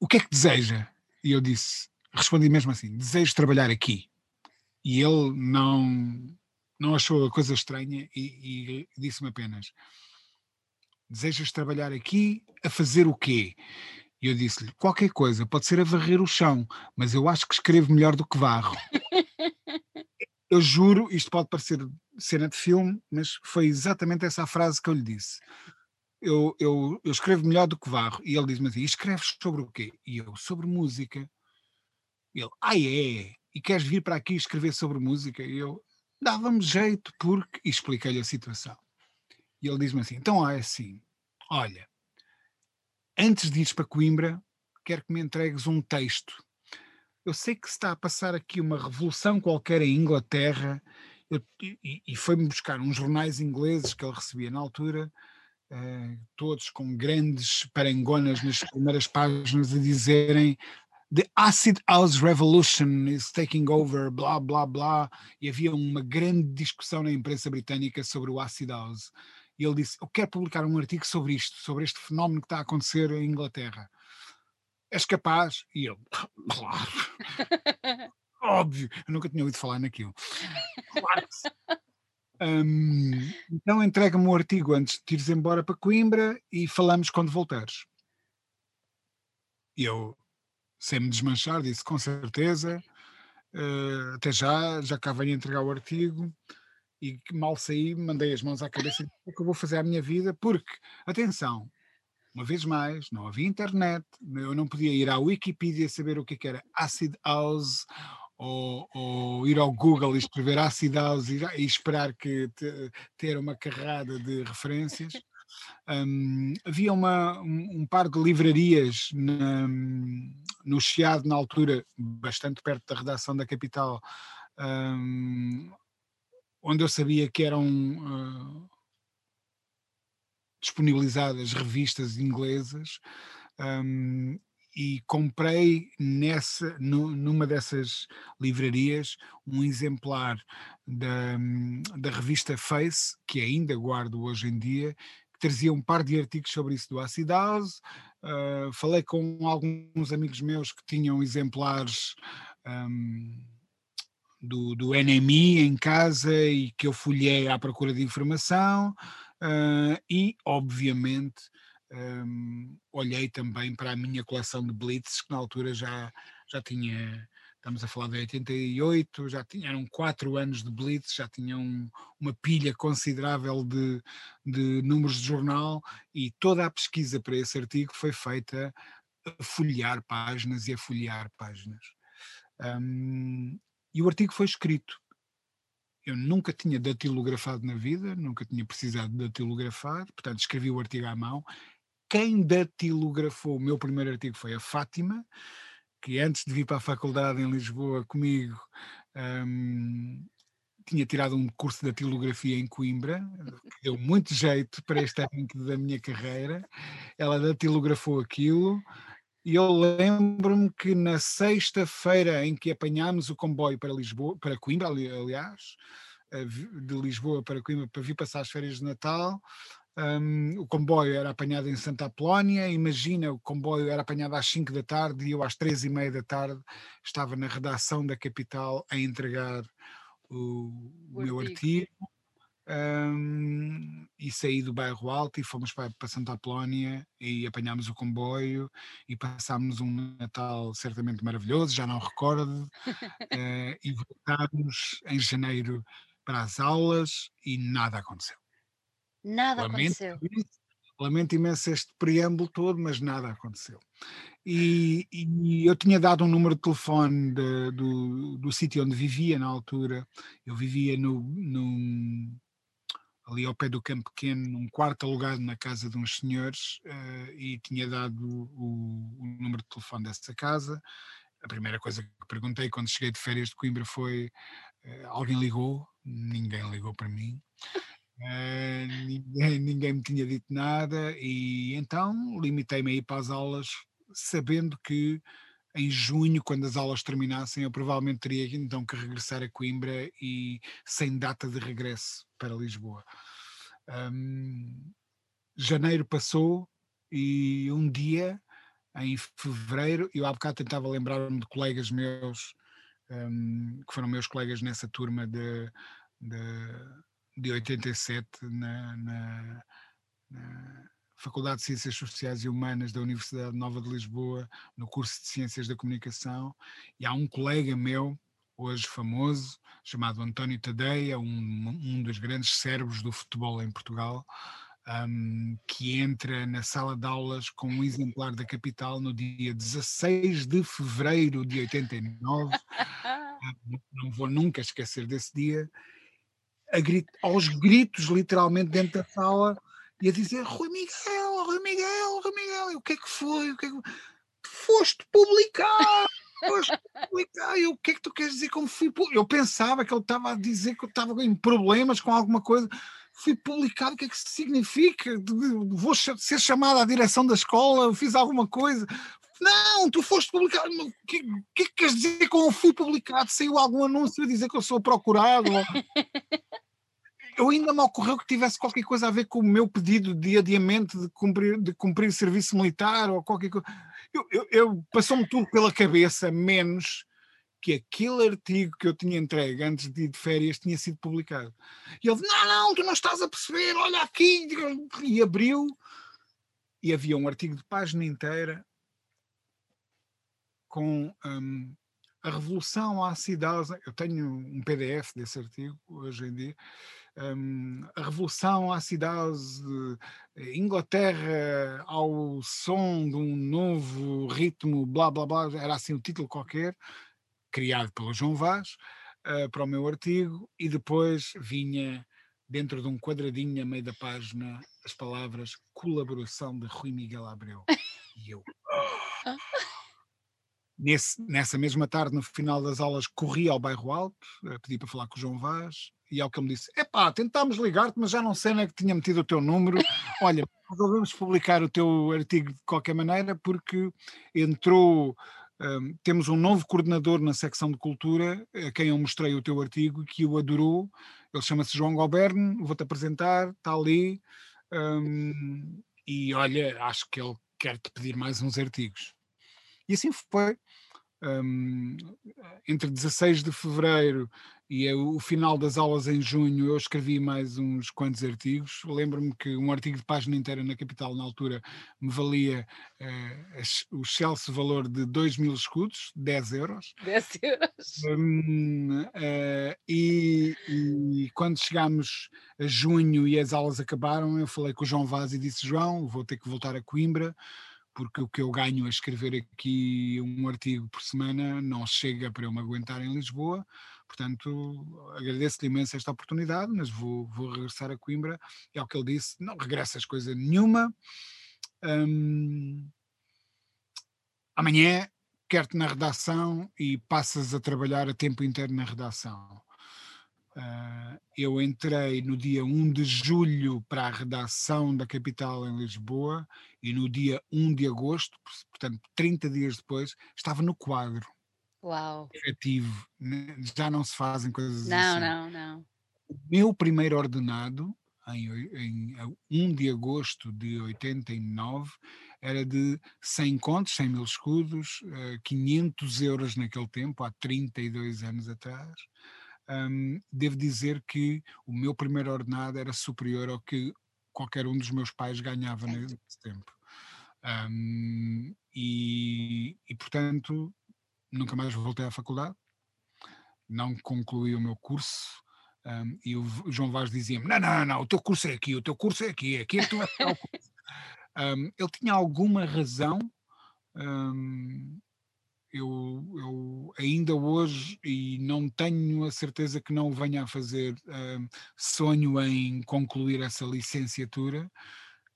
o que é que deseja? E eu disse: respondi mesmo assim: desejo trabalhar aqui. E ele não, não achou a coisa estranha e, e disse-me apenas: desejas trabalhar aqui a fazer o quê? E eu disse-lhe: qualquer coisa, pode ser a varrer o chão, mas eu acho que escrevo melhor do que varro. [laughs] eu juro, isto pode parecer cena de filme, mas foi exatamente essa a frase que eu lhe disse. Eu, eu, eu escrevo melhor do que varro. E ele diz-me assim: escreves sobre o quê? E eu, sobre música. Ele, ah, é? E queres vir para aqui escrever sobre música? E eu, dava-me jeito porque. E expliquei-lhe a situação. E ele diz-me assim: então é assim, olha, antes de ires para Coimbra, quero que me entregues um texto. Eu sei que está a passar aqui uma revolução qualquer em Inglaterra, eu, e, e foi-me buscar uns jornais ingleses que ele recebia na altura, uh, todos com grandes parangonas nas primeiras páginas a dizerem The Acid House Revolution is taking over, blá blá blá. E havia uma grande discussão na imprensa britânica sobre o Acid House. E ele disse: Eu quero publicar um artigo sobre isto, sobre este fenómeno que está a acontecer em Inglaterra. És capaz? E eu, claro. [laughs] Óbvio, eu nunca tinha ouvido falar naquilo. Claro um, então entrega-me o artigo antes de ires embora para Coimbra e falamos quando voltares. E eu, sem me desmanchar, disse com certeza, uh, até já, já cá venho entregar o artigo e mal saí, mandei as mãos à cabeça o que eu vou fazer à minha vida, porque, atenção, uma vez mais, não havia internet, eu não podia ir à Wikipedia saber o que, é que era Acid House ou, ou, ir ao Google e escrever Acid House e, e esperar que te, ter uma carrada de referências. Um, havia uma, um, um, par de livrarias na, no Chiado, na altura, bastante perto da redação da capital, um, onde eu sabia que eram uh, disponibilizadas revistas inglesas. e comprei nessa, numa dessas livrarias um exemplar da, da revista Face, que ainda guardo hoje em dia, trazia um par de artigos sobre isso do acidose. Uh, falei com alguns amigos meus que tinham exemplares um, do, do NMI em casa e que eu folhei à procura de informação. Uh, e, obviamente, um, olhei também para a minha coleção de Blitzes, que na altura já, já tinha, estamos a falar de 88, já tinha, eram quatro anos de Blitz, já tinham uma pilha considerável de, de números de jornal e toda a pesquisa para esse artigo foi feita a folhear páginas e a folhear páginas. Um, e o artigo foi escrito. Eu nunca tinha datilografado na vida, nunca tinha precisado de datilografar, portanto escrevi o artigo à mão quem datilografou o meu primeiro artigo foi a Fátima, que antes de vir para a faculdade em Lisboa comigo, um, tinha tirado um curso de datilografia em Coimbra, que deu muito jeito para este arranque da minha carreira. Ela datilografou aquilo. E eu lembro-me que na sexta-feira em que apanhámos o comboio para Lisboa, para Coimbra, aliás, de Lisboa para Coimbra para vir passar as férias de Natal, um, o comboio era apanhado em Santa Apolónia, imagina, o comboio era apanhado às 5 da tarde e eu às 3 e meia da tarde estava na redação da capital a entregar o, o meu artigo. Um, e saí do bairro Alto e fomos para, para Santa Apolónia e apanhámos o comboio e passámos um Natal certamente maravilhoso, já não recordo, uh, [laughs] e voltámos em janeiro para as aulas e nada aconteceu. Nada lamento aconteceu. Lamento imenso este preâmbulo todo, mas nada aconteceu. E, e eu tinha dado um número de telefone de, do, do sítio onde vivia na altura. Eu vivia no, no, ali ao pé do Campo Pequeno, num quarto alugado na casa de uns senhores, uh, e tinha dado o, o, número de telefone dessa casa. A primeira coisa que perguntei quando cheguei de férias de Coimbra foi: uh, alguém ligou? Ninguém ligou para mim. Uh, ninguém, ninguém, me tinha dito nada e então limitei-me a ir para as aulas sabendo que em junho, quando as aulas terminassem, eu provavelmente teria então que regressar a Coimbra e sem data de regresso para Lisboa. Um, janeiro passou e um dia, em fevereiro, eu há bocado tentava lembrar-me de colegas meus, um, que foram meus colegas nessa turma de, de de 87 na, na, na, Faculdade de Ciências Sociais e Humanas da Universidade Nova de Lisboa, no curso de Ciências da Comunicação, e há um colega meu, hoje famoso, chamado António Tadeia, um, um dos grandes cérebros do futebol em Portugal, um, que entra na sala de aulas com um exemplar da capital no dia 16 de fevereiro de 89. [laughs] não vou nunca esquecer desse dia aos gritos, literalmente, dentro da sala, e a dizer: Rui Miguel, Rui Miguel, Rui Miguel, o que é que foi? O que é que... Foste publicar! Foste publicar! E o que é que tu queres dizer como fui Eu pensava que ele estava a dizer que eu estava em problemas com alguma coisa. Fui publicado, o que é que isso significa? Vou ser chamado à direção da escola, fiz alguma coisa. Não, tu foste publicado. O que, que, é que queres dizer com fui publicado? Saiu algum anúncio a dizer que eu sou procurado? [laughs] eu ainda me ocorreu que tivesse qualquer coisa a ver com o meu pedido de adiamento de cumprir, de cumprir serviço militar ou qualquer coisa. Eu, eu, eu passou-me tudo pela cabeça, menos que aquele artigo que eu tinha entregue antes de ir de férias tinha sido publicado. E ele, não, não, tu não estás a perceber, olha aqui. E abriu e havia um artigo de página inteira com um, a revolução à cidade. Eu tenho um PDF desse artigo hoje em dia. Um, a revolução à cidade de Inglaterra ao som de um novo ritmo, blá blá blá, era assim o título qualquer, criado pelo João Vaz, uh, para o meu artigo, e depois vinha dentro de um quadradinho a meio da página as palavras colaboração de Rui Miguel Abreu. E eu. Nesse, nessa mesma tarde, no final das aulas, corri ao bairro Alto, pedi para falar com o João Vaz, e ao que ele me disse: Epá, tentámos ligar-te, mas já não sei onde é que tinha metido o teu número, [laughs] olha, resolvemos publicar o teu artigo de qualquer maneira porque entrou. Um, temos um novo coordenador na secção de cultura, a quem eu mostrei o teu artigo, que o adorou. Ele chama-se João Goberno, vou-te apresentar, está ali. Um, e olha, acho que ele quer te pedir mais uns artigos. E assim foi. Um, entre 16 de fevereiro e o final das aulas em junho eu escrevi mais uns quantos artigos. Lembro-me que um artigo de página inteira na capital na altura me valia uh, o excelso valor de 2 mil escudos, 10 euros. [laughs] 10 euros. Um, uh, e, e, quando chegámos a junho e as aulas acabaram, eu falei com o João Vaz e disse: João, vou ter que voltar a Coimbra porque o que eu ganho a escrever aqui um artigo por semana não chega para eu me aguentar em Lisboa, Portanto, agradeço-lhe imenso esta oportunidade, mas vou, vou regressar a Coimbra. É o que ele disse: não regressas coisa nenhuma. Hum, amanhã quero-te na redação e passas a trabalhar a tempo inteiro na redação. Uh, eu entrei no dia 1 de julho para a redação da capital em Lisboa e no dia 1 de agosto, portanto 30 dias depois, estava no quadro. Uau. efetivo. Já não se fazem coisas não, assim. Não, não, não. O meu primeiro ordenado, em, em 1 de agosto de 89, era de 100 contos, 100 mil escudos, 500 eh, euros naquele tempo, há 32 anos atrás. Um, devo dizer que o meu primeiro ordenado era superior ao que qualquer um dos meus pais ganhava nesse tempo. Um, e, e, portanto, nunca mais voltei à faculdade, não concluí o meu curso. Um, e o João Vaz dizia-me: Não, não, não, o teu curso é aqui, o teu curso é aqui, aqui é que tu vais o curso. [laughs] Um, ele tinha alguma razão. Um, eu, eu, ainda hoje, e não tenho a certeza que não o venha a fazer, sonho em concluir essa licenciatura.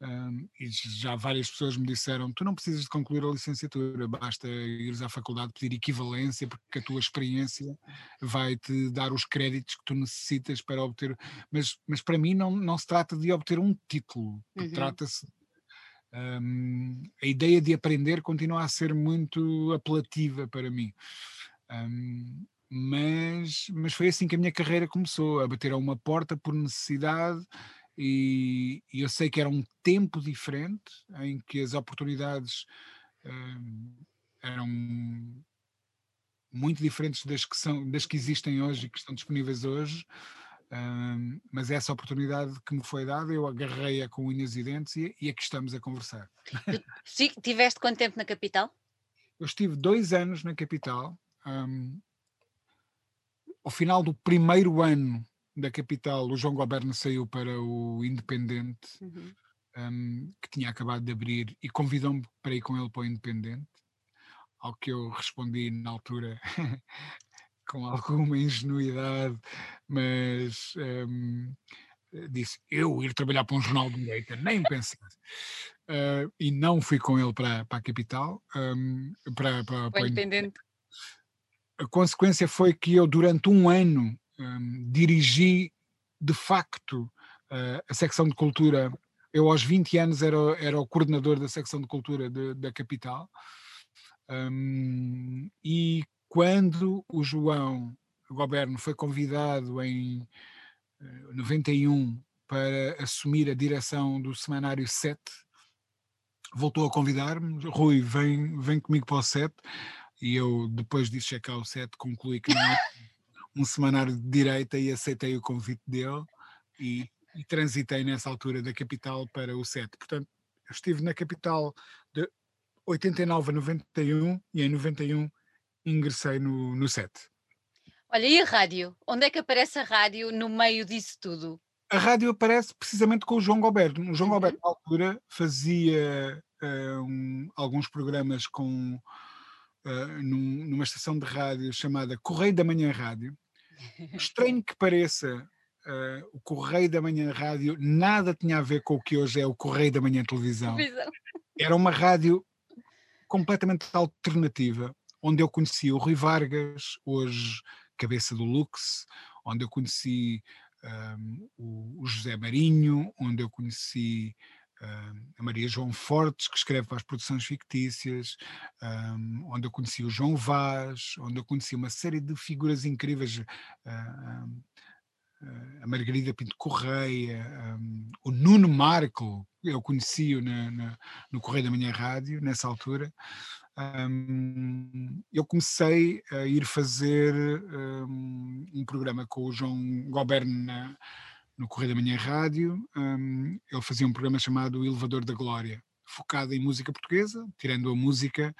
Um, e já várias pessoas me disseram: tu não precisas de concluir a licenciatura, basta ires à faculdade pedir equivalência, porque a tua experiência vai te dar os créditos que tu necessitas para obter. Mas, mas para mim não, não se trata de obter um título, uhum. trata-se. Um, a ideia de aprender continua a ser muito apelativa para mim. Um, mas, mas foi assim que a minha carreira começou, a bater a uma porta por necessidade e, e, eu sei que era um tempo diferente em que as oportunidades hum, eram muito diferentes das que, são, das que existem hoje e que estão disponíveis hoje. Mas essa oportunidade que me foi dada, eu agarrei-a com unhas e dentes e, e aqui estamos a conversar. Sim, tiveste quanto tempo na capital? Eu estive dois anos na capital. Um, ao final do primeiro ano da capital, o João Goberno saiu para o Independente, uhum. um, que tinha acabado de abrir, e convidou-me para ir com ele para o Independente, ao que eu respondi na altura [laughs] com [laughs] alguma ingenuidade, mas um, disse: Eu ir trabalhar para um jornal de direita, nem pensar. Uh, e não fui com ele para, para a capital, um, para, para, para Independente. A consequência foi que eu, durante um ano, um, dirigi de facto uh, a secção de cultura. Eu, aos 20 anos, era, era o coordenador da secção de cultura de, da capital. Um, e quando o João Goberno foi convidado em uh, eh, 91 para assumir a direção do semanário 7, voltou a convidar-me, Rui, vem, vem comigo para o 7, e eu, depois de checar o 7, concluí que não um semanário de direita e aceitei o convite dele e, e transitei nessa altura da capital para o SET. Portanto, estive na capital de 89 a 91 e em 91 ingressei no, no SET. Olha, e a rádio? Onde é que aparece a rádio no meio disso tudo? A rádio aparece precisamente com o João Goberto. O João uhum. Goberto, na altura, fazia uh, um, alguns programas com, uh, num, numa estação de rádio chamada Correio da Manhã Rádio, [laughs] Estranho que pareça, uh, o Correio da Manhã Rádio nada tinha a ver com o que hoje é o Correio da Manhã Televisão. Era uma rádio completamente alternativa, onde eu conheci o Rui Vargas, hoje cabeça do Lux, onde eu conheci um, o, José Marinho, onde eu conheci a Maria João Fortes, que escreve para as produções fictícias, um, onde eu conheci o João Vaz, onde eu conheci uma série de figuras incríveis, uh, a Margarida Pinto Correia, um, o Nuno Marco, eu conheci-o no Correio da Manhã Rádio, nessa altura. Um, eu comecei a ir fazer um, um programa com o João Goberno na, no Correio da Manhã Rádio. Um, ele fazia um programa chamado Elevador da Glória, focado em música portuguesa, tirando a música,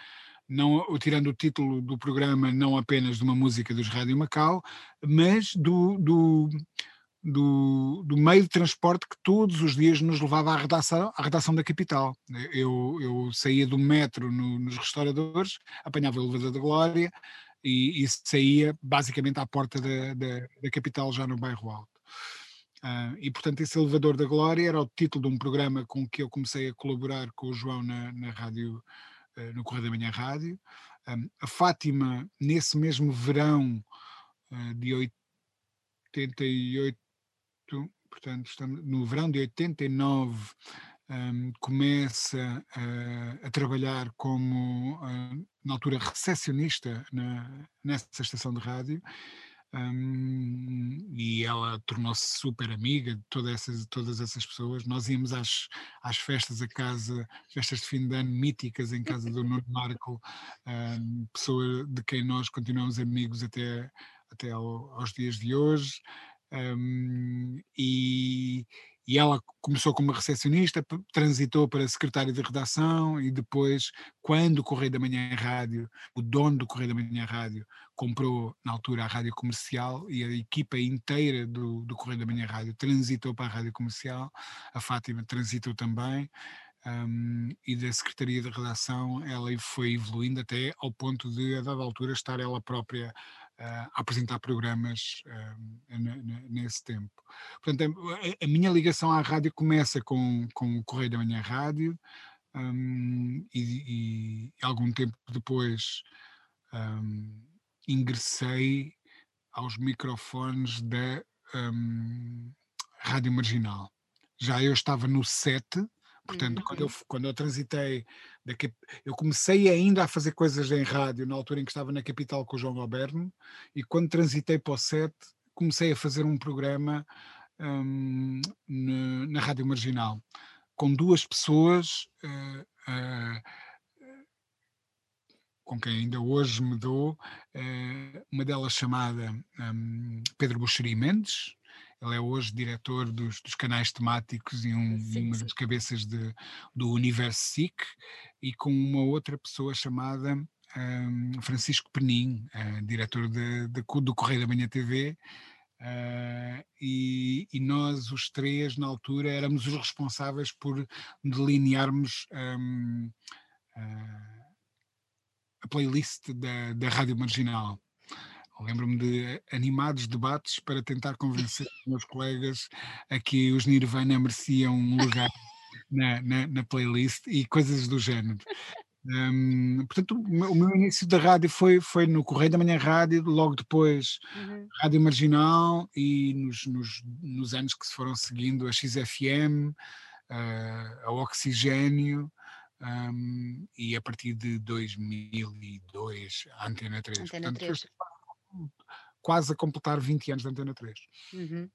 não, tirando o título do programa não apenas de uma música dos Rádio Macau, mas do, do, do, do, meio de transporte que todos os dias nos levava à redação, à redação da capital. Eu, eu saía do metro no, nos restauradores, apanhava o elevador da Glória e, e saía basicamente à porta da, da, da capital, já no bairro Alto. Uh, e, portanto, esse Elevador da Glória era o título de um programa com que eu comecei a colaborar com o João na, na rádio, uh, no Correio da Manhã Rádio. Um, a Fátima, nesse mesmo verão uh, de 88, portanto, estamos, no verão de 89, um, começa a trabalhar como, na altura, recepcionista na, nessa estação de rádio um, e ela tornou-se super amiga de todas essas, todas essas pessoas. Nós íamos às, às festas a casa, festas de fim de ano míticas em casa do Nuno Marco, um, pessoa de quem nós continuamos amigos até, até ao, aos dias de hoje. Um, e, e ela começou como recepcionista, transitou para secretária de redação e depois, quando o Correio da Manhã Rádio, o dono do Correio da Manhã Rádio, comprou na altura a rádio comercial e a equipa inteira do, do Correio da Manhã Rádio transitou para a rádio comercial, a Fátima transitou também. Um, e da Secretaria de Redação ela foi evoluindo até ao ponto de, a dada altura, estar ela própria apresentar programas nesse tempo. Portanto, a, a, minha ligação à rádio começa com, com o Correio da Manhã Rádio um, e, e, algum tempo depois um, ingressei aos microfones da um, Rádio Marginal. Já eu estava no set, portanto, uhum. quando, eu, quando eu transitei da, eu comecei ainda a fazer coisas em rádio na altura em que estava na capital com o João Alberno e quando transitei para o set comecei a fazer um programa um, na, na, Rádio Marginal com duas pessoas uh, uh, com quem ainda hoje me dou, uh, uma delas chamada um, Pedro Buxeri Mendes, ele é hoje diretor dos, dos canais temáticos e um, sim, uma sim. das cabeças de, do Universo SIC, e com uma outra pessoa chamada um, Francisco Penin, uh, diretor de, de, do Correio da Manhã TV. Uh, eh, e, e, nós, os três, na altura, éramos os responsáveis por delinearmos um, uh, eh, a playlist da, da Rádio Marginal. Lembro-me de animados debates para tentar convencer [laughs] os meus colegas a que os Nirvana mereciam um lugar na, na, na playlist e coisas do género. Um, portanto, o meu início da rádio foi, foi no Correio da Manhã Rádio, logo depois uhum. Rádio Marginal e nos, nos, nos, anos que se foram seguindo a XFM, uh, a Oxigênio um, e a partir de 2002 a Antena 3. Antena portanto, 3 quase a completar 20 anos da Antena 3. Uhum.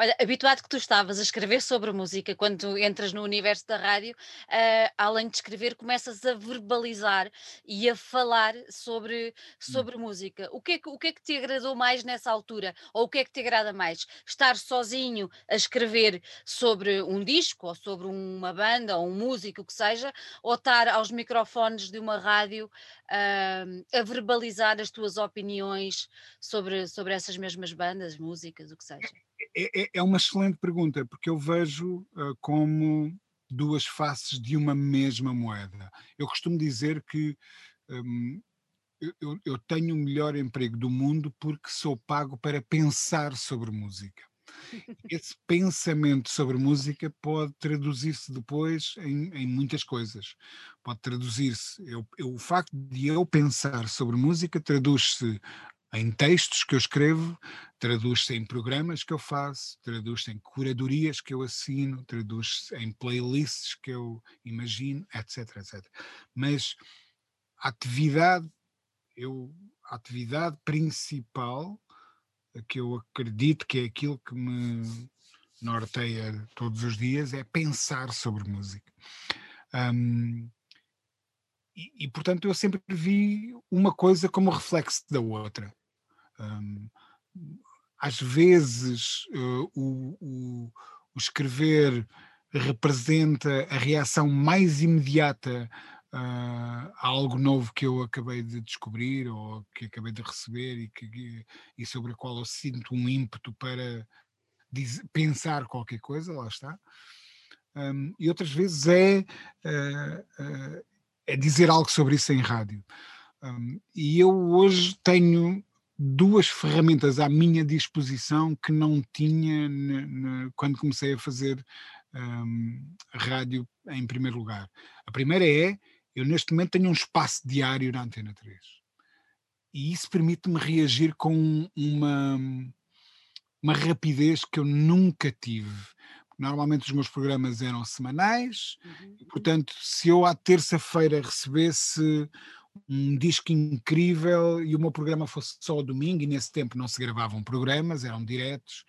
Olha, habituado que tu estavas a escrever sobre música, quando entras no universo da rádio, uh, além de escrever, começas a verbalizar e a falar sobre, sobre hum. música. O que, é que, o que é que te agradou mais nessa altura? Ou o que é que te agrada mais? Estar sozinho a escrever sobre um disco, ou sobre uma banda, ou um músico, o que seja, ou estar aos microfones de uma rádio uh, a verbalizar as tuas opiniões sobre, sobre essas mesmas bandas, músicas, o que seja? É, é, é uma excelente pergunta, porque eu vejo uh, como duas faces de uma mesma moeda. Eu costumo dizer que um, eu, eu, tenho o melhor emprego do mundo porque sou pago para pensar sobre música. Esse pensamento sobre música pode traduzir-se depois em, em, muitas coisas. Pode traduzir-se, o facto de eu pensar sobre música traduz-se em textos que eu escrevo, traduz-se em programas que eu faço, traduz-se em curadorias que eu assino, traduz-se em playlists que eu imagino, etc, etc. Mas a atividade, eu, a atividade principal que eu acredito que é aquilo que me norteia todos os dias é pensar sobre música. Um, e, e, portanto eu sempre vi uma coisa como reflexo da outra. Um, às vezes uh, o, o, o, escrever representa a reação mais imediata uh, algo novo que eu acabei de descobrir ou que acabei de receber e, que, e sobre a qual eu sinto um ímpeto para pensar qualquer coisa, lá está. Um, e outras vezes é, uh, é dizer algo sobre isso em rádio. Um, e eu hoje tenho duas ferramentas à minha disposição que não tinha quando comecei a fazer um, rádio em primeiro lugar. A primeira é, eu neste momento tenho um espaço diário na Antena 3. E isso permite-me reagir com uma, uma rapidez que eu nunca tive. Normalmente os meus programas eram semanais, uhum. portanto, se eu à terça-feira recebesse um disco incrível e o meu programa fosse só ao domingo, e nesse tempo não se gravavam programas, eram diretos,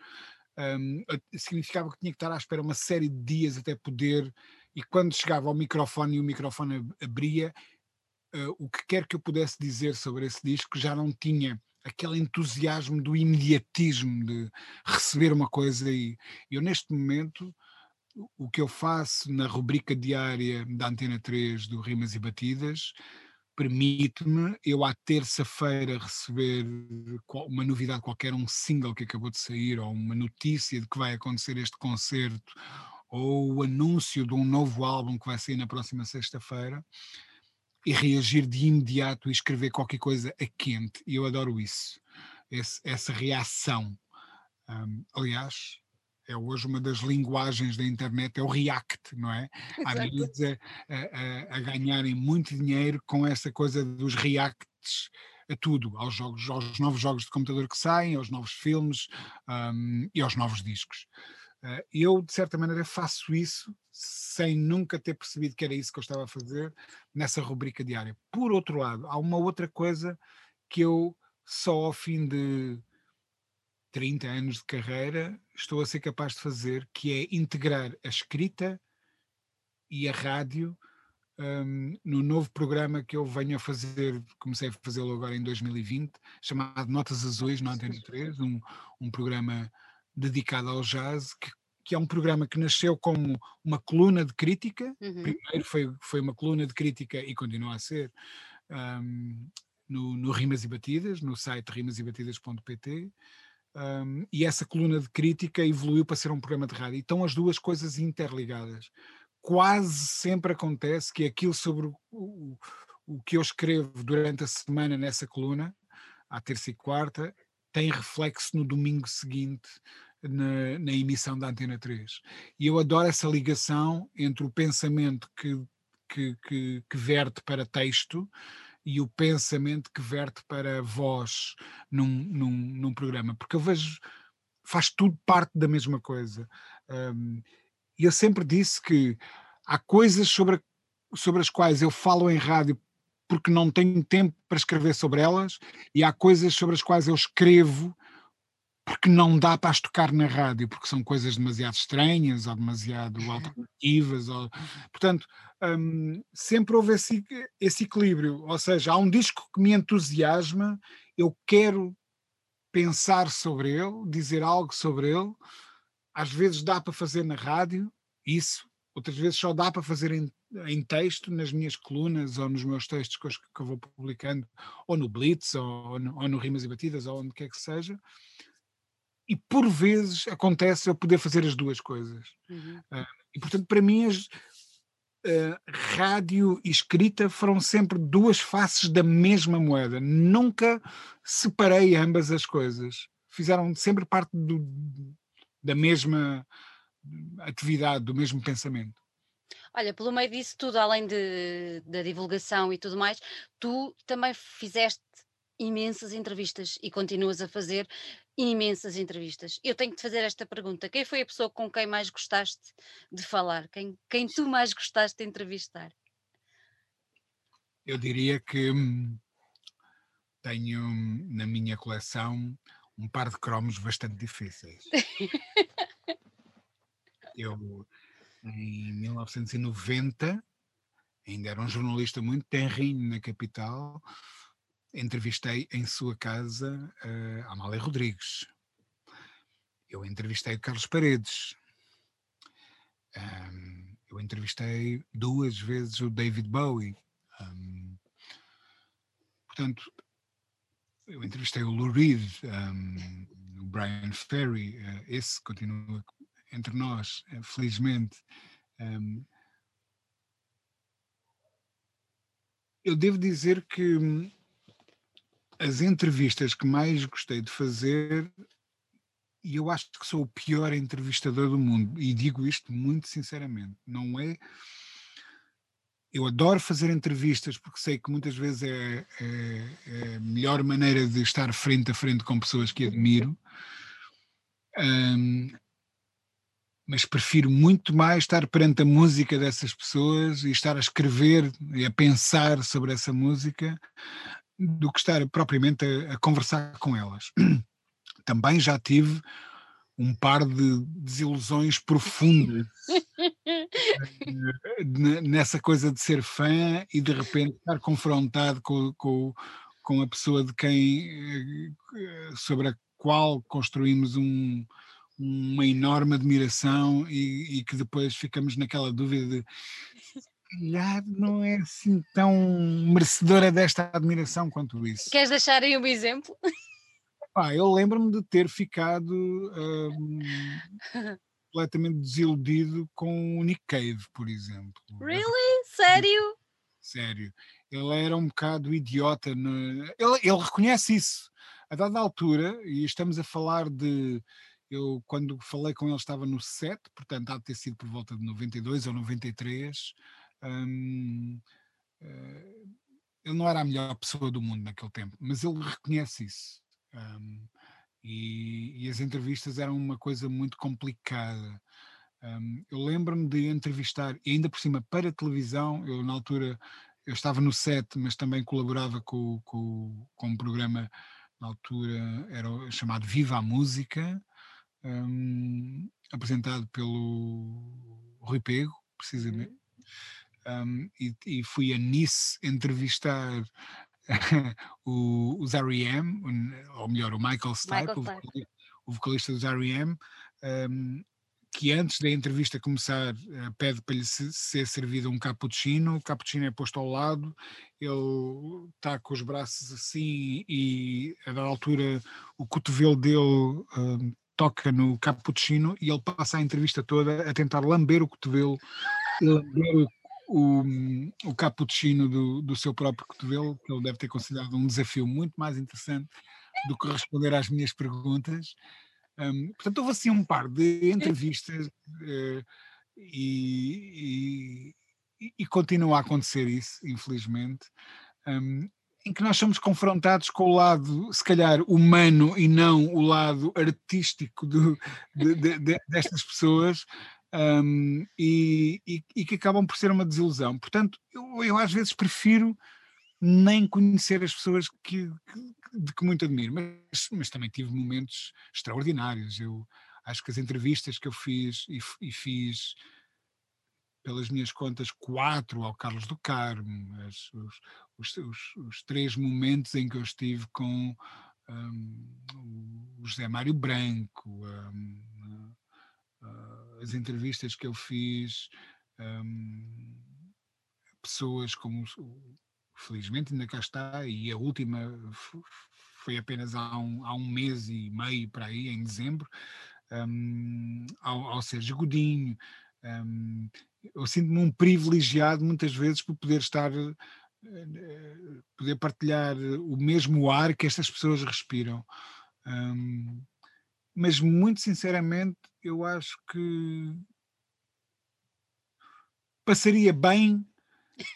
um, significava que tinha que estar à espera uma série de dias até poder, e quando chegava ao microfone e o microfone abria, uh, o que quer que eu pudesse dizer sobre esse disco já não tinha aquele entusiasmo do imediatismo de receber uma coisa e eu neste momento o que eu faço na rubrica diária da Antena 3 do Rimas e Batidas permite-me, eu à terça-feira, receber uma novidade qualquer, um single que acabou de sair, ou uma notícia de que vai acontecer este concerto, ou o anúncio de um novo álbum que vai sair na próxima sexta-feira, e reagir de imediato e escrever qualquer coisa a quente. E eu adoro isso, esse, essa reação. Um, aliás, é hoje uma das linguagens da internet, é o React, não é? [laughs] Há miúdos a, a, a, ganharem muito dinheiro com essa coisa dos Reacts a tudo, aos jogos, aos novos jogos de computador que saem, aos novos filmes um, e aos novos discos. Uh, eu, de certa maneira, faço isso sem nunca ter percebido que era isso que eu estava a fazer nessa rubrica diária. Por outro lado, há uma outra coisa que eu só ao fim de 30 anos de carreira, estou a ser capaz de fazer, que é integrar a escrita e a rádio um, no novo programa que eu venho a fazer, comecei a fazê-lo agora em 2020, chamado Notas Azuis na Antena 3, um, um programa dedicado ao jazz, que, que, é um programa que nasceu como uma coluna de crítica, uhum. primeiro foi, foi uma coluna de crítica e continua a ser, um, no, no Rimas e Batidas, no site rimasebatidas.pt, um, e essa coluna de crítica evoluiu para ser um programa de rádio. Então as duas coisas interligadas. Quase sempre acontece que aquilo sobre o, o, o que eu escrevo durante a semana nessa coluna, à terça e quarta, tem reflexo no domingo seguinte na, na, emissão da Antena 3. E eu adoro essa ligação entre o pensamento que, que, que, que verte para texto e o pensamento que verte para voz num, num, num programa, porque eu vejo, faz tudo parte da mesma coisa. Um, e eu sempre disse que há coisas sobre, sobre as quais eu falo em rádio porque não tenho tempo para escrever sobre elas, e há coisas sobre as quais eu escrevo porque não dá para as tocar na rádio, porque são coisas demasiado estranhas ou demasiado alternativas. Ou... Portanto, um, sempre houve esse, esse equilíbrio. Ou seja, há um disco que me entusiasma, eu quero pensar sobre ele, dizer algo sobre ele. Às vezes dá para fazer na rádio, isso, outras vezes só dá para fazer em, em texto, nas minhas colunas ou nos meus textos que eu, que eu vou publicando, ou no Blitz, ou no, ou no Rimas e Batidas, ou onde quer que seja e por vezes acontece eu poder fazer as duas coisas. Uhum. Uh, e portanto, para mim, as, uh, rádio e escrita foram sempre duas faces da mesma moeda. Nunca separei ambas as coisas. Fizeram sempre parte do, da mesma atividade, do mesmo pensamento. Olha, pelo meio disso tudo, além de, da divulgação e tudo mais, tu também fizeste imensas entrevistas e continuas a fazer imensas entrevistas. Eu tenho que te fazer esta pergunta: quem foi a pessoa com quem mais gostaste de falar? Quem, quem tu mais gostaste de entrevistar? Eu diria que hum, tenho na minha coleção um par de cromos bastante difíceis. [laughs] eu, em 1990, ainda era um jornalista muito tenrinho na capital, entrevistei em sua casa uh, Amália Rodrigues. Eu entrevistei Carlos Paredes. Um, eu entrevistei duas vezes o David Bowie. Um, portanto, eu entrevistei o Lou Reed, um, o Brian Ferry, uh, esse continua entre nós, uh, felizmente. Um, eu devo dizer que hum, as entrevistas que mais gostei de fazer, e eu acho que sou o pior entrevistador do mundo, e digo isto muito sinceramente, não é eu adoro fazer entrevistas porque sei que muitas vezes é, é, é, a melhor maneira de estar frente a frente com pessoas que admiro. Um, mas prefiro muito mais estar perante a música dessas pessoas e estar a escrever e a pensar sobre essa música do que estar propriamente a, a conversar com elas. [clears throat] Também já tive um par de desilusões profundas [laughs] nessa coisa de ser fã e de repente estar confrontado com, com, com a pessoa de quem eh, sobre a qual construímos um, uma enorme admiração e, e, que depois ficamos naquela dúvida de calhar não é assim tão merecedora desta admiração quanto isso. Queres deixar aí um exemplo? Ah, eu lembro-me de ter ficado um, completamente desiludido com o Nick Cave, por exemplo. Really? Sério? Sério. Ele era um bocado idiota. No... Ele, ele reconhece isso. A dada altura, e estamos a falar de. Eu, quando falei com ele, estava no 7, portanto, há de ter sido por volta de 92 ou 93. Hum, uh, ele não era a melhor pessoa do mundo naquele tempo, mas ele reconhece isso. Um, e, e, as entrevistas eram uma coisa muito complicada. Um, eu lembro-me de entrevistar, e ainda por cima para televisão, eu na altura eu estava no set, mas também colaborava com, com, com um programa na altura era chamado Viva a Música, um, apresentado pelo Rui Pego, precisamente. Um, e, e, fui a Nice entrevistar [laughs] o, os R.E.M., ou melhor, o Michael Stipe, Michael o, vocalista, o, vocalista dos R.E.M., um, que antes da entrevista começar uh, pede para lhe ser servido um cappuccino, o cappuccino é posto ao lado, ele está com os braços assim e a da altura o cotovelo dele uh, toca no cappuccino e ele passa a entrevista toda a tentar lamber o cotovelo, lamber o, o cappuccino do, do seu próprio cotovelo, que ele deve ter considerado um desafio muito mais interessante do que responder às minhas perguntas. Um, portanto, houve assim um par de entrevistas uh, e, e, e, continua a acontecer isso, infelizmente, um, em que nós somos confrontados com o lado, se calhar, humano e não o lado artístico do, de, de, de, destas pessoas, um, e, e, e, que acabam por ser uma desilusão. Portanto, eu, eu às vezes prefiro nem conhecer as pessoas que, que, de que muito admiro, mas, mas, também tive momentos extraordinários. Eu acho que as entrevistas que eu fiz e, e fiz pelas minhas contas quatro ao Carlos do Carmo, as, os, os, os, os, três momentos em que eu estive com um, o José Mário Branco, um, uh, as entrevistas que eu fiz, um, pessoas como felizmente ainda cá está, e a última foi apenas há um, há um mês e meio para aí, em dezembro, um, ao, ao Sérgio Godinho. Um, eu sinto-me um privilegiado muitas vezes por poder estar, poder partilhar o mesmo ar que estas pessoas respiram. Um, mas muito sinceramente eu acho que passaria bem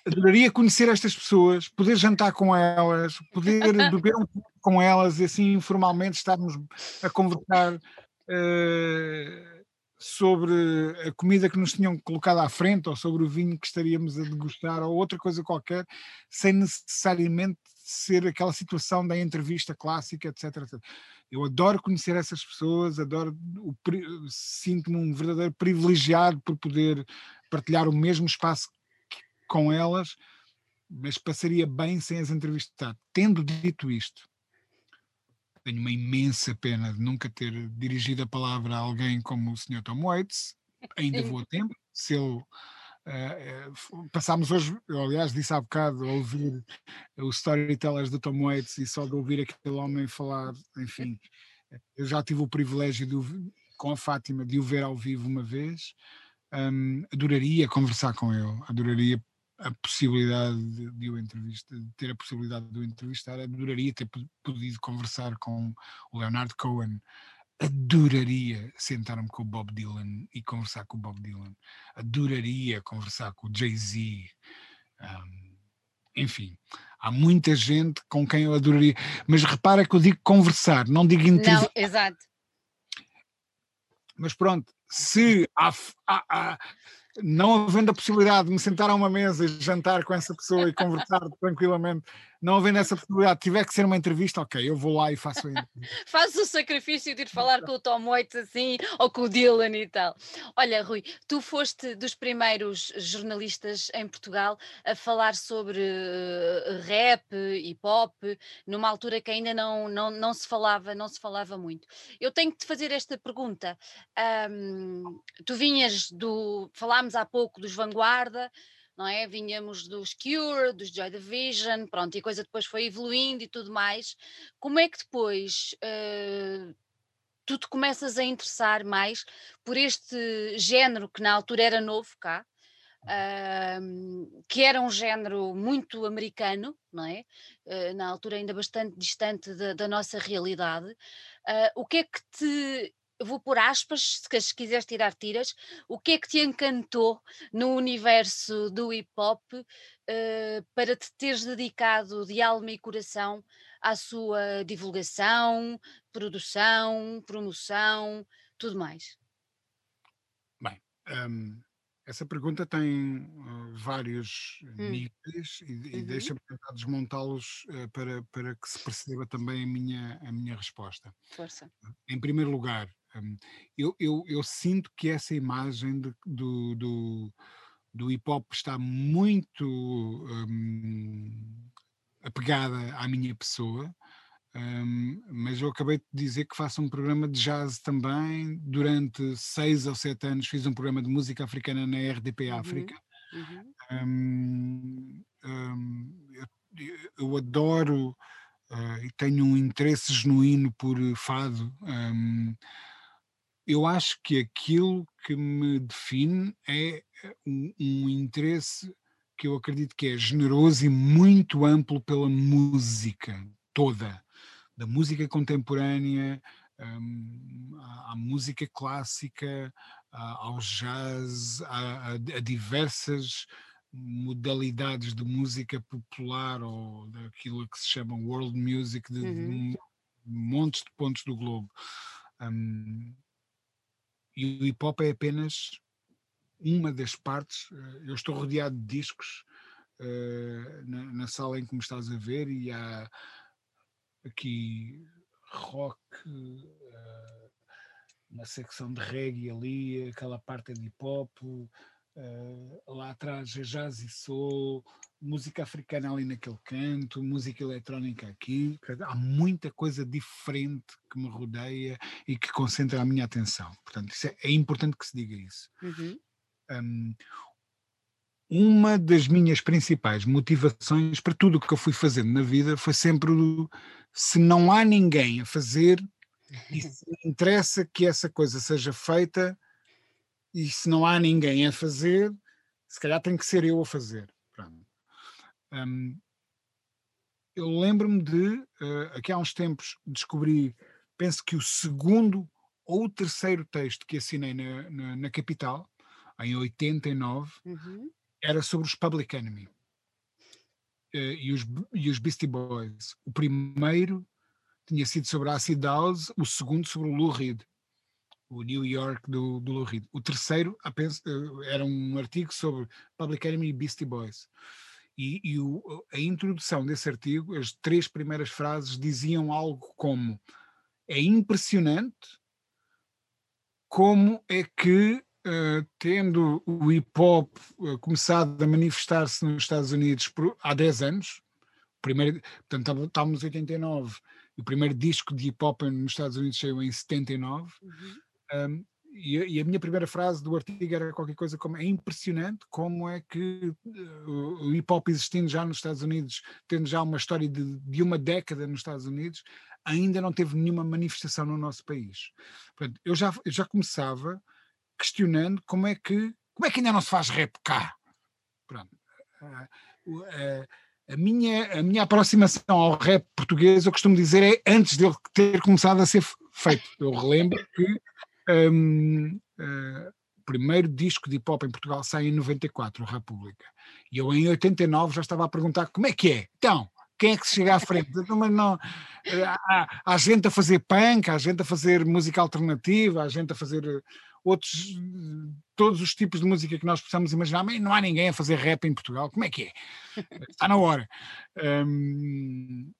adoraria conhecer estas pessoas, poder jantar com elas, poder [laughs] beber um pouco com elas e assim informalmente estarmos a conversar uh, sobre a comida que nos tinham colocado à frente ou sobre o vinho que estaríamos a degustar ou outra coisa qualquer, sem necessariamente ser aquela situação da entrevista clássica, etc. etc. Eu adoro conhecer essas pessoas, adoro, sinto-me um verdadeiro privilegiado por poder partilhar o mesmo espaço com elas, mas passaria bem sem as entrevistar. Tendo dito isto, tenho uma imensa pena de nunca ter dirigido a palavra a alguém como o Sr. Tom Waits. Ainda vou a tempo. Se ele Uh, passámos hoje, eu, aliás, disse há bocado, a ouvir os storytellers do Tom Waits e só de ouvir aquele homem falar, enfim, eu já tive o privilégio de, com a Fátima de o ver ao vivo uma vez. Um, adoraria conversar com ele, adoraria a possibilidade de, de o entrevistar, de ter a possibilidade de o entrevistar, adoraria ter podido conversar com o Leonard Cohen, adoraria sentar-me com o Bob Dylan e conversar com o Bob Dylan, adoraria conversar com o Jay-Z. Um, enfim, há muita gente com quem eu adoraria, mas repara que eu digo conversar, não digo entrevistar. Não, exato. Mas pronto, se há, há, há não havendo a possibilidade de me sentar a uma mesa e jantar com essa pessoa e conversar [laughs] tranquilamente, não havendo essa possibilidade, tiver que ser uma entrevista, ok, eu vou lá e faço a. [laughs] Faz o sacrifício de ir falar com o Tom Waits assim, ou com o Dylan e tal. Olha, Rui, tu foste dos primeiros jornalistas em Portugal a falar sobre uh, rap, hip hop, numa altura que ainda não, não, não se falava, não se falava muito. Eu tenho que te fazer esta pergunta. Um, tu vinhas do, falámos há pouco dos Vanguarda, não é? Vinhamos dos Cure, dos Joy Division, pronto, e a coisa depois foi evoluindo e tudo mais. Como é que depois uh, tu te começas a interessar mais por este género que na altura era novo cá? Uh, que era um género muito americano, não é? Uh, na altura ainda bastante distante da, da nossa realidade. Uh, o que é que te eu vou pôr aspas, se quiseres tirar tiras, o que é que te encantou no universo do hip hop uh, para te teres dedicado de alma e coração à sua divulgação, produção, promoção, tudo mais? Bem, um, essa pergunta tem uh, vários hum. níveis e, e uhum. deixa-me tentar desmontá-los uh, para, para que se perceba também a minha, a minha resposta. Força. Em primeiro lugar, eu, eu, eu, sinto que essa imagem de, do, do, do hip hop está muito um, apegada à minha pessoa. Um, mas eu acabei de dizer que faço um programa de jazz também. Durante seis ou sete anos fiz um programa de música africana na RDP uhum, África. Uhum. Um, um, eu, eu, adoro uh, e tenho um interesse genuíno por fado eu acho que aquilo que me define é eh, um, um, interesse que eu acredito que é generoso e muito amplo pela música toda, da música contemporânea um, à, à, música clássica, à, ao jazz, a, a, a diversas modalidades de música popular ou daquilo que se chama world music de, uhum. de montes de pontos do globo. Um, e o hip hop é apenas uma das partes. Eh, eu estou rodeado de discos uh, na, na, sala em que me estás a ver e há aqui rock, uh, uma secção de reggae ali, aquela parte de hip hop, uh, atrás jazz e soul, música africana ali naquele canto, música eletrónica aqui. Há muita coisa diferente que me rodeia e que concentra a minha atenção. Portanto, é, é, importante que se diga isso. Uhum. Um, uma das minhas principais motivações para tudo o que eu fui fazendo na vida foi sempre o, se não há ninguém a fazer e [laughs] se interessa que essa coisa seja feita e se não há ninguém a fazer, se calhar tem que ser eu a fazer. Um, eu lembro-me de, uh, aqui há uns tempos, descobri, penso que o segundo ou o terceiro texto que assinei na, na, na Capital, em 89, uhum. era sobre os Public Enemy uh, e, os, e os Beastie Boys. O primeiro tinha sido sobre a Acid House, o segundo sobre o Lou Reed, o New York do, do Lou Reed. O terceiro uh, era um artigo sobre Public Enemy e Beastie Boys. E, e o, a introdução desse artigo, as três primeiras frases diziam algo como é impressionante como é que Uh, tendo o hip hop uh, começado a manifestar-se nos Estados Unidos por, há 10 anos, primeiro, portanto estávamos em 89, o primeiro disco de hip hop nos Estados Unidos saiu em 79, uhum. Um, e, e, a minha primeira frase do artigo era qualquer coisa como é impressionante como é que uh, o hip hop existindo já nos Estados Unidos, tendo já uma história de, de uma década nos Estados Unidos, ainda não teve nenhuma manifestação no nosso país. Portanto, eu já, eu já começava questionando como é que como é que ainda não se faz rap cá. Pronto. A minha, a minha aproximação ao rap português, eu costumo dizer, é antes dele ter começado a ser feito. Eu relembro que um, uh, o primeiro disco de hip hop em Portugal sai em 94, o República. E eu em 89 já estava a perguntar como é que é. Então, quem é que chega à frente? [laughs] Mas não, há, há gente a fazer punk, há gente a fazer música alternativa, há gente a fazer outros, todos os tipos de música que nós possamos imaginar, mas não há ninguém a fazer rap em Portugal. Como é que é? Está na hora. Um,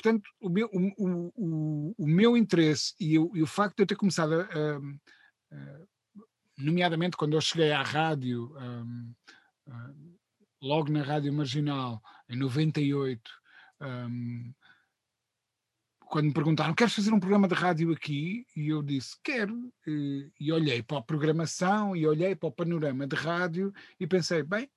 portanto, o meu, o, o, o meu interesse e o, e o, facto de eu ter começado a, a, a, nomeadamente quando eu cheguei à rádio, um, logo na Rádio Marginal, em 98, um, quando me perguntaram, queres fazer um programa de rádio aqui? E eu disse, quero. E, e, olhei para a programação e olhei para o panorama de rádio e pensei, bem,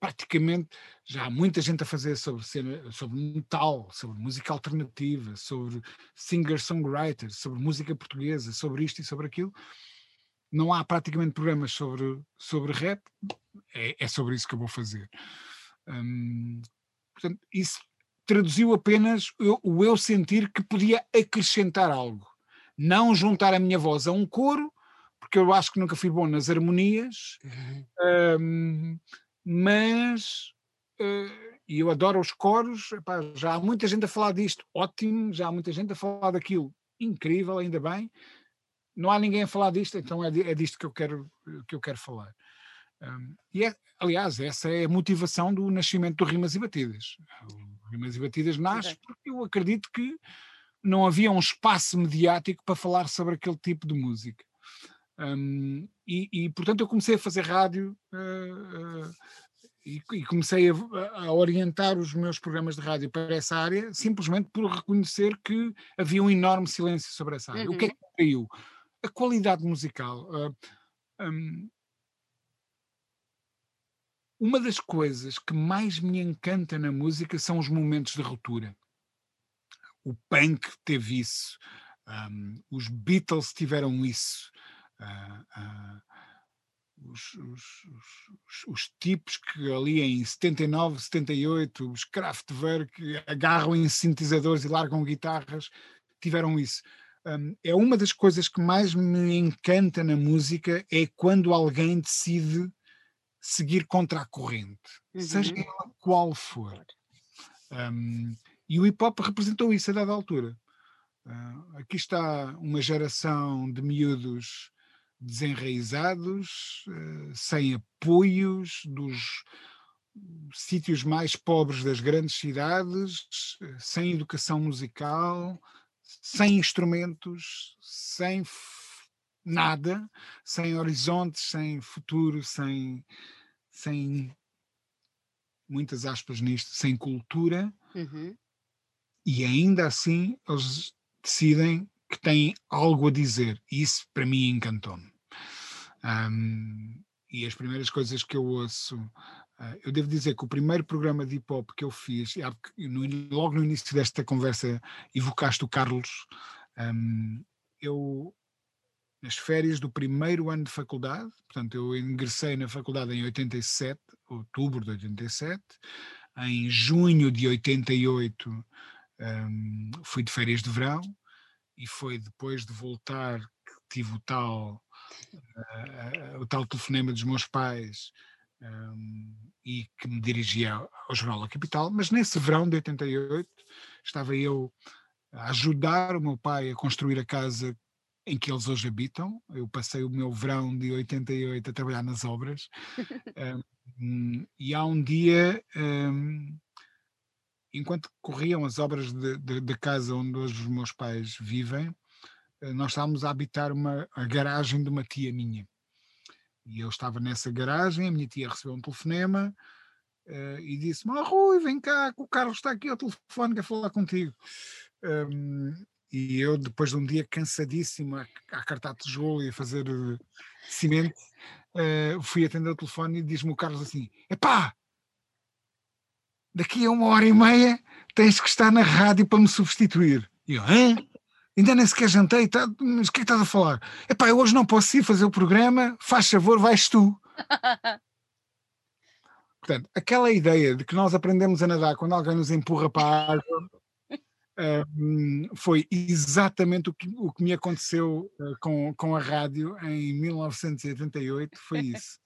praticamente já há muita gente a fazer sobre, sobre metal, sobre música alternativa, sobre singer-songwriters, sobre música portuguesa, sobre isto e sobre aquilo. Não há praticamente programas sobre, sobre rap, é, é sobre isso que eu vou fazer. Hum, portanto, isso traduziu apenas o eu sentir que podia acrescentar algo, não juntar a minha voz a um coro, porque eu acho que nunca fui bom nas harmonias, uhum. um, mas uh, e eu adoro os coros, epá, já há muita gente a falar disto, ótimo, já há muita gente a falar daquilo, incrível, ainda bem. Não há ninguém a falar disto, então é, é disto que eu quero, que eu quero falar. Um, e é, aliás, essa é a motivação do nascimento do Rimas e Batidas. O Rimas e Batidas nasce porque eu acredito que não havia um espaço mediático para falar sobre aquele tipo de música. Um, e, e, portanto eu comecei a fazer rádio uh, uh, e, e, comecei a, a, orientar os meus programas de rádio para essa área simplesmente por reconhecer que havia um enorme silêncio sobre essa área. Uhum. O que é uhum. que caiu? A qualidade musical. Uh, um, uma das coisas que mais me encanta na música são os momentos de ruptura. O punk teve isso, um, os Beatles tiveram isso, uh, os, os, os, os, tipos que ali em 79, 78, os Kraftwerk agarram em sintetizadores e largam guitarras, tiveram isso. Um, é uma das coisas que mais me encanta na música é quando alguém decide seguir contra a corrente, uhum. seja ela qual for. Um, e o hip hop representou isso a dada altura. Uh, aqui está uma geração de miúdos desenraizados, uh, sem apoios, dos sítios mais pobres das grandes cidades, sem educação musical, sem instrumentos, sem nada, sem horizontes, sem futuro, sem, sem muitas aspas nisto, sem cultura, uhum. e ainda assim eles decidem que têm algo a dizer. E isso para mim encantou-me. Um, e as primeiras coisas que eu ouço, uh, eu devo dizer que o primeiro programa de hip hop que eu fiz, logo no início desta conversa, evocaste o Carlos. Eu nas férias do primeiro ano de faculdade, portanto, eu ingressei na faculdade em 87, outubro de 87, em junho de 88 um, fui de férias de verão e foi depois de voltar que tive o tal, uh, o tal telefonema dos meus pais um, e que me dirigia ao Jornal da Capital, mas nesse verão de 88 estava eu a ajudar o meu pai a construir a casa em que eles hoje habitam. Eu passei o meu verão de 88 a trabalhar nas obras. um, [laughs] e há um dia, um, enquanto corriam as obras da casa onde hoje os meus pais vivem, eh, nós estávamos a habitar uma, a garagem de uma tia minha. E eu estava nessa garagem, a minha tia recebeu um telefonema uh, e disse-me: oh, Rui, vem cá, o Carlos está aqui ao telefone, quer falar contigo. Um, e eu, depois de um dia cansadíssimo a, a cartar tijolo e a fazer uh, cimento, uh, fui atender o telefone e diz-me o Carlos assim: Epá, daqui a uma hora e meia tens que estar na rádio para me substituir. E eu, hã? ainda nem sequer jantei, tá, mas o que é que estás a falar? Epá, eu hoje não posso ir fazer o programa, faz favor, vais tu. [laughs] Portanto, aquela ideia de que nós aprendemos a nadar quando alguém nos empurra para a água um, foi exatamente o que, o que me aconteceu uh, com, com a rádio em 1988, foi isso.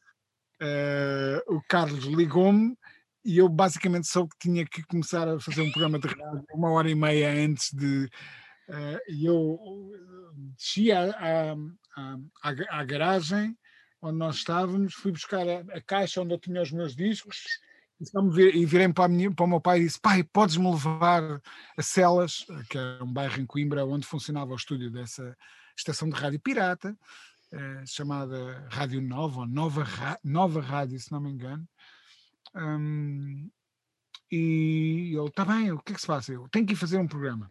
Uh, [laughs] o Carlos ligou-me e eu basicamente soube que tinha que começar a fazer um programa de rádio uma hora e meia antes de, Uh, e eu desci à, à, à, à, garagem onde nós estávamos, fui buscar a, a, caixa onde eu tinha os meus discos e virei para, minha, para o meu pai e disse: Pai, podes-me levar a Celas, que é um bairro em Coimbra onde funcionava o estúdio dessa estação de rádio pirata, uh, chamada Rádio Nova, Nova, Nova Rádio, se não me engano. Um, e ele, está bem, o que é que se passa? Eu tenho que ir fazer um programa.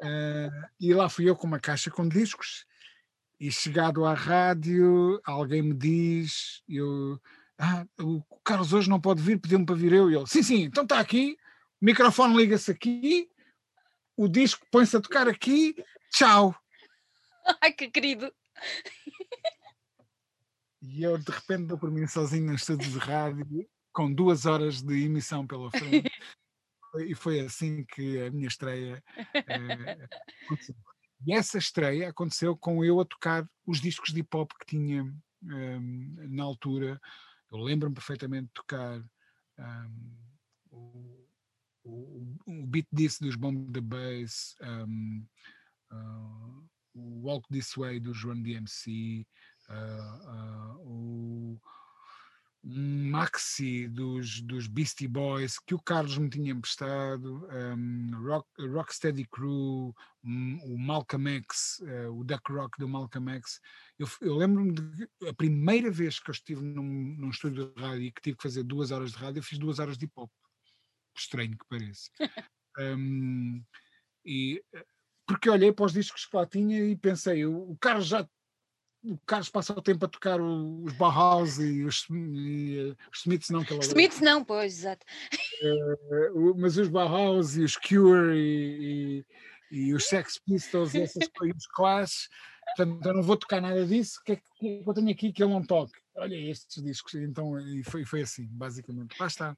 Uh, e lá fui eu com uma caixa com discos e chegado à rádio, alguém me diz, eu, ah, o Carlos hoje não pode vir, pediu-me para vir eu. E ele, sim, sim, então está aqui, o microfone liga-se aqui, o disco põe-se a tocar aqui, tchau. [laughs] Ai, que querido. E eu de repente dou por mim sozinho no estúdio de rádio, com duas horas de emissão pela frente. [laughs] e foi assim que a minha estreia eh, aconteceu. E essa estreia aconteceu com eu a tocar os discos de hip hop que tinha um, ehm, na altura. Eu lembro-me perfeitamente de tocar um, ehm, o, o, o, beat disso dos Bomb the Bass, um, ehm, uh, o Walk This Way do João DMC, uh, uh, o maxi dos, dos Beastie Boys que o Carlos me tinha emprestado, um, Rock, Rocksteady Crew, um, o Malcolm X, uh, o Duck Rock do Malcolm X. Eu, eu lembro-me de a primeira vez que eu estive num, num estúdio de rádio e que tive que fazer duas horas de rádio, eu fiz duas horas de hip hop. Estranho que pareça. [laughs] um, e eh, porque olhei para os discos que lá tinha e pensei, o, o Carlos já o Carlos passa o tempo a tocar os Bauhaus e os, e, uh, os Smiths não. Que os Smiths não, pois, exato. Uh, mas os Bauhaus e os Cure e, e, e os Sex Pistols e essas coisas, Clash, portanto eu não vou tocar nada disso, o que é que eu tenho aqui que ele não toque? Olha estes discos, então e foi, foi assim, basicamente. Lá está.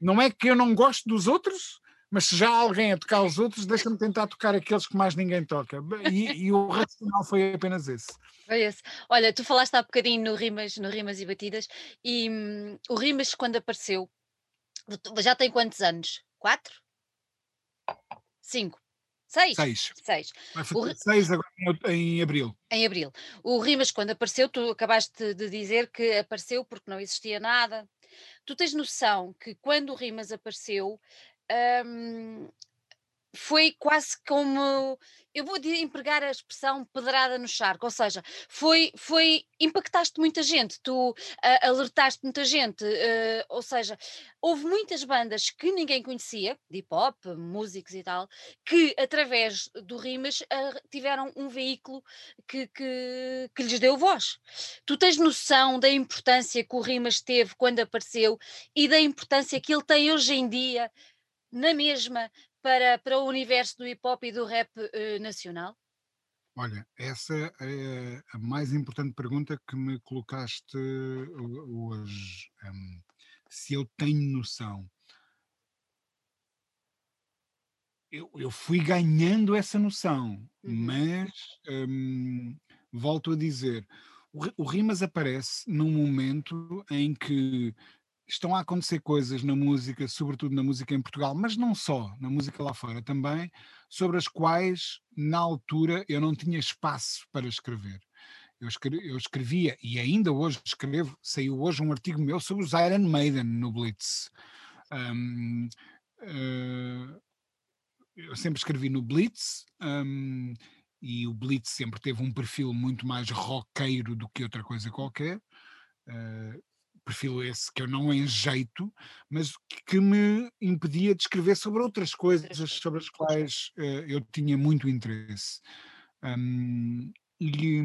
Não é que eu não gosto dos outros, mas se já alguém a tocar os outros, deixa-me tentar tocar aqueles que mais ninguém toca. E, e o racional foi apenas esse. Foi esse. Olha, tu falaste há bocadinho no Rimas, no Rimas e Batidas, e hum, o Rimas, quando apareceu, já tem quantos anos? Quatro? Cinco? Seis? Seis. Seis. Vai o... seis agora em, em abril. Em abril. O Rimas, quando apareceu, tu acabaste de dizer que apareceu porque não existia nada. Tu tens noção que quando o Rimas apareceu, um, foi quase como eu vou empregar a expressão pedrada no charco, ou seja, foi, foi impactaste muita gente, tu uh, alertaste muita gente, uh, ou seja, houve muitas bandas que ninguém conhecia, de hip hop, músicos e tal, que através do Rimas uh, tiveram um veículo que, que, que lhes deu voz. Tu tens noção da importância que o Rimas teve quando apareceu e da importância que ele tem hoje em dia na mesma para, para o universo do hip hop e do rap uh, nacional? Olha, essa é a mais importante pergunta que me colocaste hoje. Um, se eu tenho noção. Eu, eu fui ganhando essa noção, uhum. mas um, volto a dizer: o, o Rimas aparece num momento em que estão a acontecer coisas na música, sobretudo na música em Portugal, mas não só, na música lá fora também, sobre as quais, na altura, eu não tinha espaço para escrever. Eu, escre eu escrevia, e ainda hoje escrevo, saiu hoje um artigo meu sobre os Iron Maiden no Blitz. Um, uh, eu sempre escrevi no Blitz, um, e o Blitz sempre teve um perfil muito mais roqueiro do que outra coisa qualquer. Uh, perfil esse que eu não enjeito, mas que me impedia de escrever sobre outras coisas sobre as quais uh, eu tinha muito interesse. Um, e,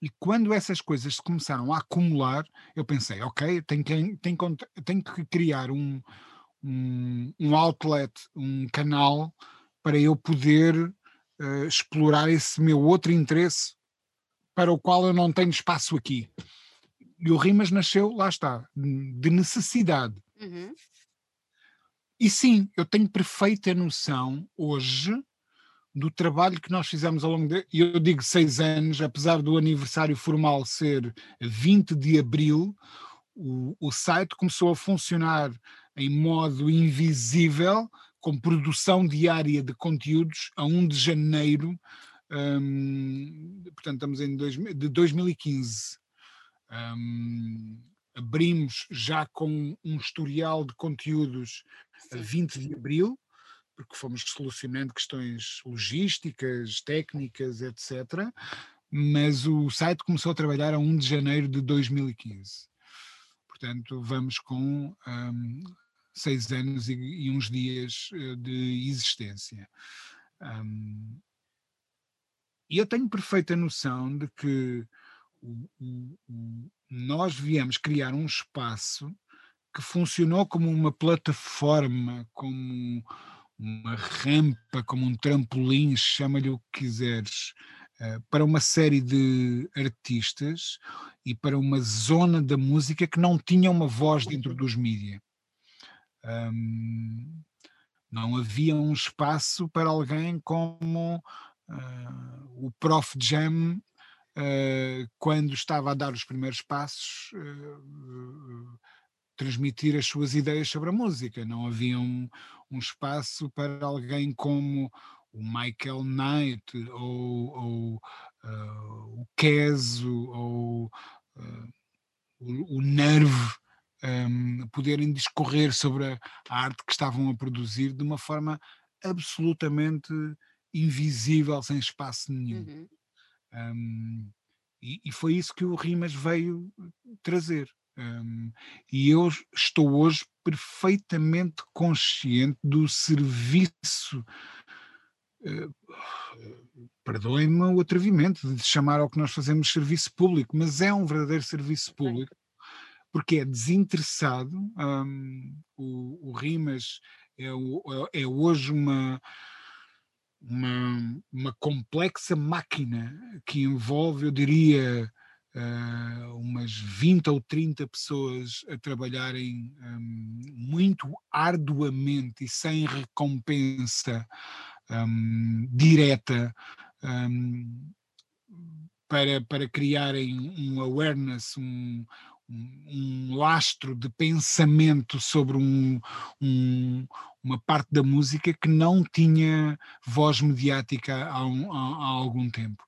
e, quando essas coisas se começaram a acumular, eu pensei, ok, tenho que, tenho, tenho que criar um, um, um outlet, um canal para eu poder uh, explorar esse meu outro interesse para o qual eu não tenho espaço aqui. E o Rimas nasceu, lá está, de necessidade. Uhum. E sim, eu tenho perfeita noção hoje do trabalho que nós fizemos ao longo de. Eu digo seis anos, apesar do aniversário formal ser 20 de abril, o, o site começou a funcionar em modo invisível, com produção diária de conteúdos, a 1 de janeiro, um, portanto, estamos em dois, de 2015. Um, abrimos já com um historial de conteúdos a 20 de abril, porque fomos solucionando questões logísticas, técnicas, etc. Mas o site começou a trabalhar a 1 de janeiro de 2015. Portanto, vamos com um, seis anos e, e, uns dias eh, de existência. Um, e eu tenho perfeita noção de que nós viemos criar um espaço que funcionou como uma plataforma, como uma rampa, como um trampolim, chama-lhe o que quiseres, eh, para uma série de artistas e para uma zona da música que não tinha uma voz dentro dos mídias. Um, não havia um espaço para alguém como uh, o Prof Jam quando estava a dar os primeiros passos, uh, transmitir as suas ideias sobre a música. Não havia um, um espaço para alguém como o Michael Knight ou, ou uh, o Keso ou uh, o, o Nerve um, poderem discorrer sobre a, a, arte que estavam a produzir de uma forma absolutamente invisível, sem espaço nenhum. Uhum. Um, e, e, foi isso que o Rimas veio trazer. Um, e eu estou hoje perfeitamente consciente do serviço. Uh, Perdoem-me o atrevimento de chamar ao que nós fazemos serviço público, mas é um verdadeiro serviço público, porque é desinteressado. Um, o, o, Rimas é, é, é hoje uma, uma, uma complexa máquina que envolve, eu diria, uh, umas 20 ou 30 pessoas a trabalharem um, muito arduamente e sem recompensa um, direta um, para, para criarem um awareness, um, um lastro de pensamento sobre um, um, uma parte da música que não tinha voz mediática há, um, há, algum tempo.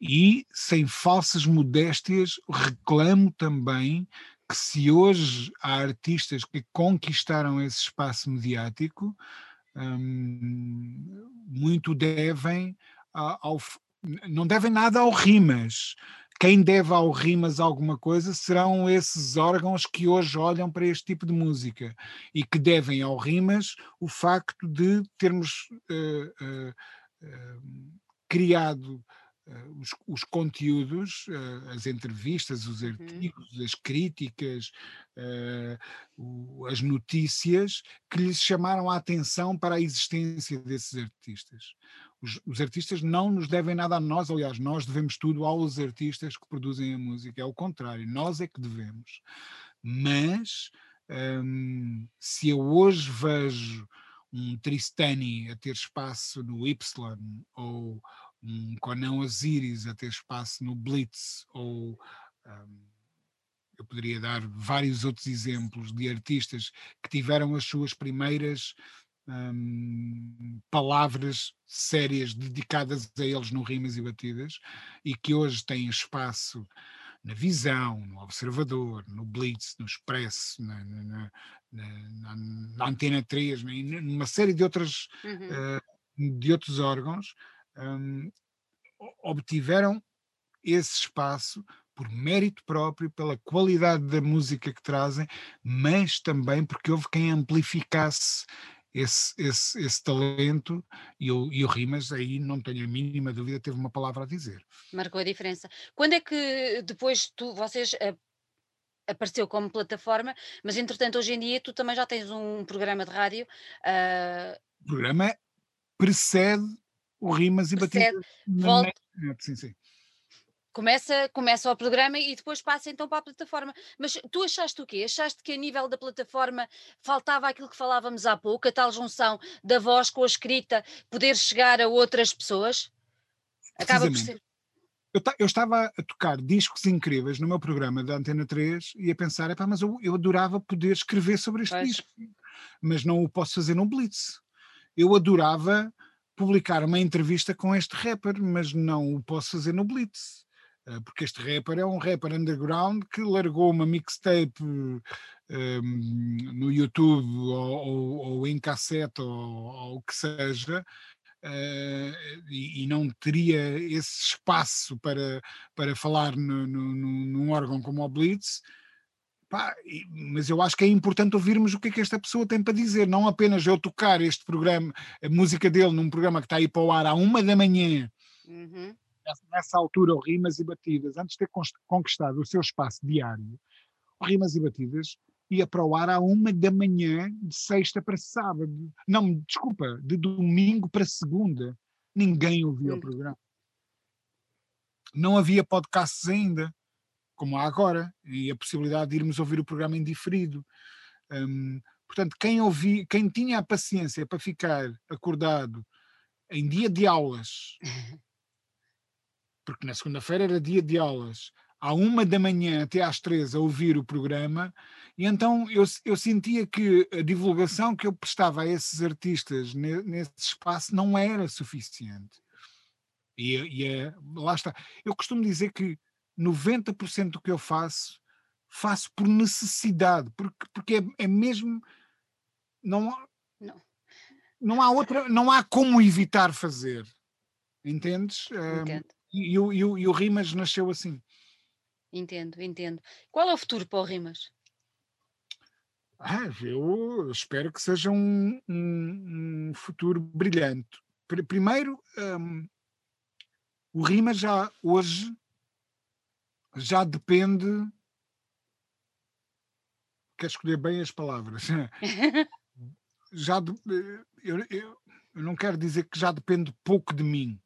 E, sem falsas modéstias, reclamo também que se hoje há artistas que conquistaram esse espaço mediático, hum, muito devem ao, não devem nada ao Rimas. Quem deve ao Rimas alguma coisa serão esses órgãos que hoje olham para este tipo de música e que devem ao Rimas o facto de termos uh, uh, uh, criado os, os, conteúdos, as entrevistas, os uhum. artigos, as críticas, as notícias que lhes chamaram a atenção para a existência desses artistas. Os, os, artistas não nos devem nada a nós, aliás, nós devemos tudo aos artistas que produzem a música, é o contrário, nós é que devemos. Mas hum, se eu hoje vejo um Tristani a ter espaço no Y ou, um Conan Osiris a ter espaço no Blitz, ou um, eu poderia dar vários outros exemplos de artistas que tiveram as suas primeiras um, palavras sérias dedicadas a eles no Rimas e Batidas e que hoje têm espaço na Visão, no Observador, no Blitz, no Expresso, na, na, na, na Antena 3, numa série de, outras, uhum. uh, de outros órgãos, um, obtiveram esse espaço por mérito próprio, pela qualidade da música que trazem, mas também porque houve quem amplificasse esse, esse, esse talento e o, e o Rimas aí não tenho a mínima dúvida teve uma palavra a dizer. Marcou a diferença. Quando é que depois tu, vocês uh, apareceu como plataforma, mas entretanto hoje em dia tu também já tens um programa de rádio. Uh... O programa precede o Rimas e Batidas. Volta... Sim, sim começa, começa o programa e depois passa então para a plataforma. Mas tu achaste o quê? Achaste que a nível da plataforma faltava aquilo que falávamos há pouco, a tal junção da voz com a escrita, poder chegar a outras pessoas? Acaba por ser. Eu, eu, estava a tocar discos incríveis no meu programa da Antena 3 e a pensar, mas eu, eu adorava poder escrever sobre este pois. disco, mas não o posso fazer no Blitz. Eu adorava publicar uma entrevista com este rapper, mas não o posso fazer no Blitz. Eh, porque este rapper é um rapper underground que largou uma mixtape um, ehm, no YouTube ou, ou, ou, em cassete ou o que seja. Uh, e, e, não teria esse espaço para, para falar no, no, num órgão como o Blitz, Pá, mas eu acho que é importante ouvirmos o que é que esta pessoa tem para dizer, não apenas eu tocar este programa, a música dele num programa que está aí para o ar à uma da manhã, uhum nessa altura, o Rimas e Batidas, antes de ter conquistado o seu espaço diário, o Rimas e Batidas ia para o ar à uma da manhã, de sexta para sábado. Não, desculpa, de domingo para segunda. Ninguém ouvia hum. o programa. Não havia podcasts ainda, como há agora, e a possibilidade de irmos ouvir o programa em diferido. Hum, portanto, quem, ouvi, quem tinha a paciência para ficar acordado em dia de aulas [laughs] porque na segunda-feira era dia de aulas, à uma da manhã até às três a ouvir o programa, e então eu, eu sentia que a divulgação que eu prestava a esses artistas nesse espaço não era suficiente. E, e é, lá está. Eu costumo dizer que 90% do que eu faço, faço por necessidade, porque, porque é, é mesmo. Não, não. não há outra. Não há como evitar fazer. Entendes? Entendo. E, e, o, e, o, e o Rimas nasceu assim. Entendo, entendo. Qual é o futuro para o Rimas? Ah, eu espero que seja um, um, um futuro brilhante. Primeiro, um, o Rimas já hoje já depende. Quer escolher bem as palavras. [laughs] já de, eh, eu, eu, eu não quero dizer que já depende pouco de mim,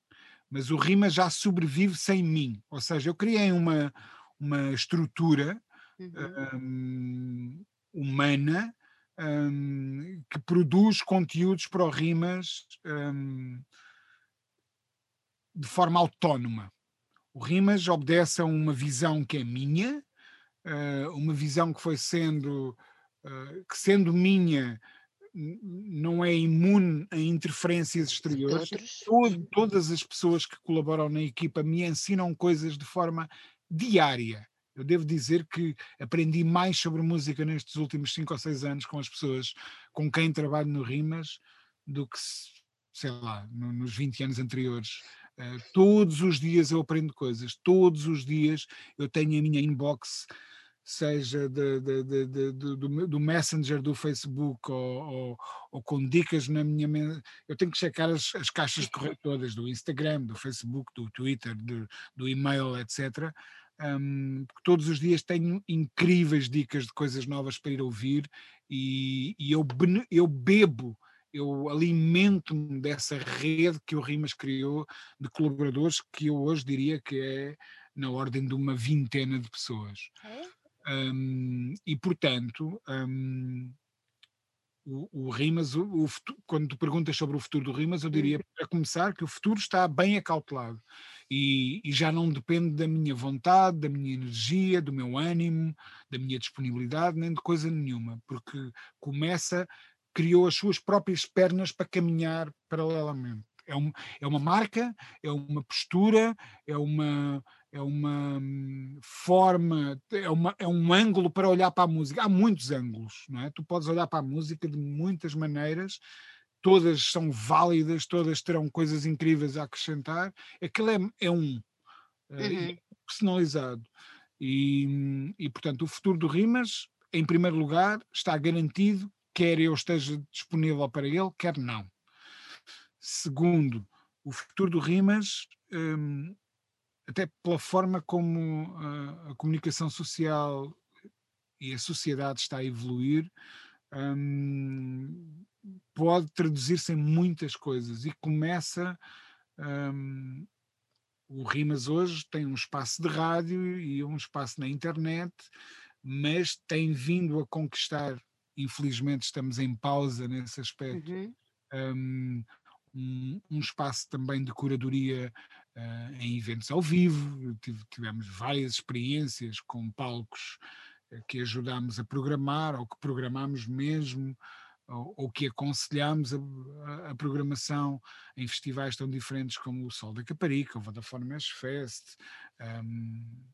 mas o Rima já sobrevive sem mim. Ou seja, eu criei uma, uma estrutura uhum. um, humana um, que produz conteúdos para o Rimas um, de forma autónoma. O Rimas obedece a uma visão que é minha, uh, uma visão que foi sendo, uh, que sendo minha, não é imune a interferências exteriores. Todo, todas as pessoas que colaboram na equipa me ensinam coisas de forma diária. Eu devo dizer que aprendi mais sobre música nestes últimos cinco ou seis anos com as pessoas com quem trabalho no Rimas do que, sei lá, nos 20 anos anteriores. Uh, todos os dias eu aprendo coisas, todos os dias eu tenho a minha inbox seja de, de, de, do, do, Messenger do Facebook ou, ou, ou, com dicas na minha. Eu tenho que checar as, as caixas de correio todas, do Instagram, do Facebook, do Twitter, do, do e-mail, etc. Um, todos os dias tenho incríveis dicas de coisas novas para ir ouvir e, e eu, eu bebo eu alimento-me dessa rede que o Rimas criou de colaboradores que eu hoje diria que é na ordem de uma vintena de pessoas. É? Um, e, portanto, um, o, o Rimas, o, o futuro, quando tu perguntas sobre o futuro do Rimas, eu diria, uhum. para começar, que o futuro está bem acautelado e, e, já não depende da minha vontade, da minha energia, do meu ânimo, da minha disponibilidade, nem de coisa nenhuma, porque começa, criou as suas próprias pernas para caminhar paralelamente. É, um, é uma marca, é uma postura, é uma, é uma hum, forma, é, uma, é um ângulo para olhar para a música. Há muitos ângulos, não é? Tu podes olhar para a música de muitas maneiras, todas são válidas, todas terão coisas incríveis a acrescentar. Aquilo é, é um, eh, uhum. personalizado. E, hum, e, portanto, o futuro do Rimas, em primeiro lugar, está garantido, quer eu esteja disponível para ele, quer não. Segundo, o futuro do Rimas um, até pela forma como a, a, comunicação social e a sociedade está a evoluir, um, pode traduzir-se em muitas coisas e começa. Um, o Rimas hoje tem um espaço de rádio e um espaço na internet, mas tem vindo a conquistar, infelizmente estamos em pausa nesse aspecto, uhum. um, um, um, espaço também de curadoria uh, em eventos ao vivo, tivemos várias experiências com palcos uh, que ajudámos a programar ou que programámos mesmo, ou, ou que aconselhámos a, a, a, programação em festivais tão diferentes como o Sol da Caparica, o Vodafone Mesh Fest um,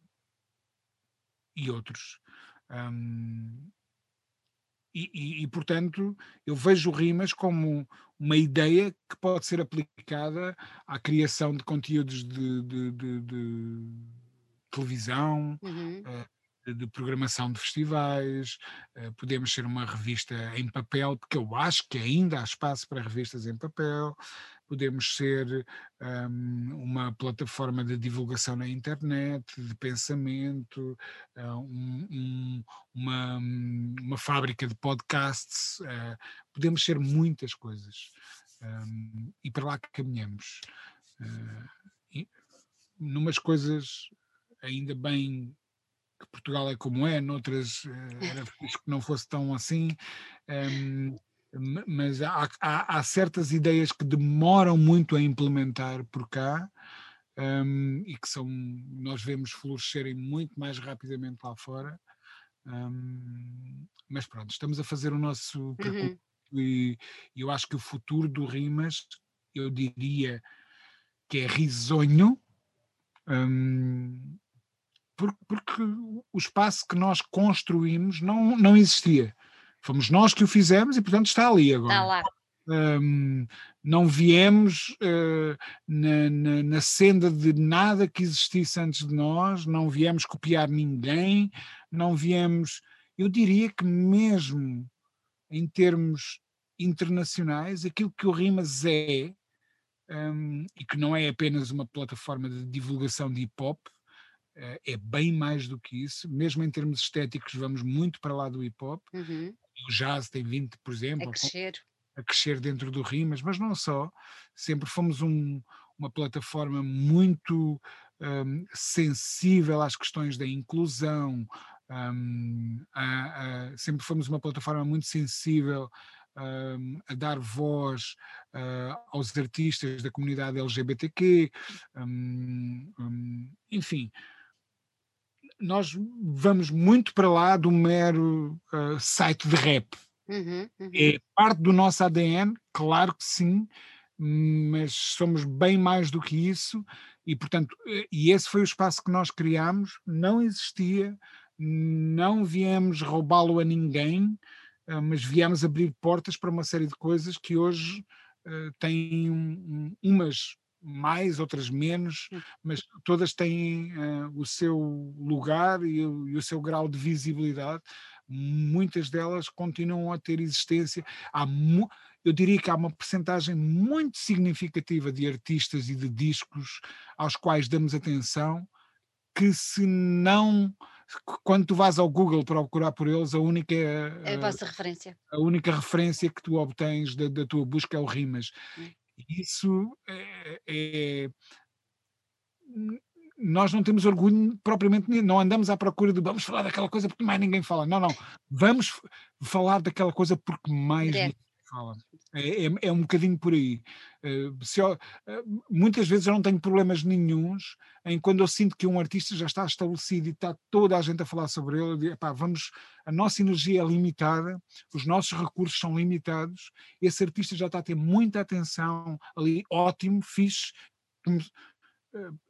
e outros. Um, e, e, e, portanto, eu vejo rimas como uma ideia que pode ser aplicada à criação de conteúdos de, de, de, de televisão, uhum. uh, de programação de festivais, uh, podemos ser uma revista em papel, porque eu acho que ainda há espaço para revistas em papel, podemos ser um, uma plataforma de divulgação na internet, de pensamento, uh, um, um, uma, uma fábrica de podcasts, uh, podemos ser muitas coisas. Um, e para lá que caminhamos. Uh, e, numas coisas ainda bem que Portugal é como é, noutras era fixe que não fosse tão assim. Um, mas há, há, há, certas ideias que demoram muito a implementar por cá um, e que são nós vemos florescerem muito mais rapidamente lá fora. Um, mas pronto, estamos a fazer o nosso percurso uhum. e, e eu acho que o futuro do Rimas, eu diria que é risonho, um, porque o espaço que nós construímos não, não existia. Fomos nós que o fizemos e, portanto, está ali agora. Está lá. Um, não viemos uh, na, na, na, senda de nada que existisse antes de nós, não viemos copiar ninguém, não viemos. Eu diria que, mesmo em termos internacionais, aquilo que o Rimas é, um, e que não é apenas uma plataforma de divulgação de hip hop, é bem mais do que isso, mesmo em termos estéticos, vamos muito para lá do hip hop. Uhum o jazz tem vindo, por exemplo, a crescer. a crescer dentro do Rimas, mas não só. Sempre fomos um, uma plataforma muito um, sensível às questões da inclusão, um, a, a, sempre fomos uma plataforma muito sensível um, a dar voz uh, aos artistas da comunidade LGBTQ, um, um, enfim, nós vamos muito para lá do mero uh, site de rap. Uhum, uhum. É parte do nosso ADN, claro que sim, mas somos bem mais do que isso e portanto eh, e esse foi o espaço que nós criámos não existia não viemos roubá-lo a ninguém eh, mas viemos abrir portas para uma série de coisas que hoje uh, têm um, um, umas mais, outras menos, mas todas têm uh, o seu lugar e o, e o, seu grau de visibilidade. Muitas delas continuam a ter existência. Há eu diria que há uma percentagem muito significativa de artistas e de discos aos quais damos atenção, que se não quando tu vais ao Google procurar por eles, a única é a vossa referência. A única referência que tu obtens da, da tua busca é o Rimas. Hum. Isso é, é nós não temos orgulho propriamente, não andamos à procura de vamos falar daquela coisa porque mais ninguém fala. Não, não. Vamos falar daquela coisa porque mais ninguém fala. É, é, é, um bocadinho por aí. Uh, eu, uh, muitas vezes eu não tenho problemas nenhums em quando eu sinto que um artista já está estabelecido e está toda a gente a falar sobre ele, digo, epá, vamos, a nossa energia é limitada, os nossos recursos são limitados, esse artista já está a ter muita atenção ali, ótimo, fixe, eh,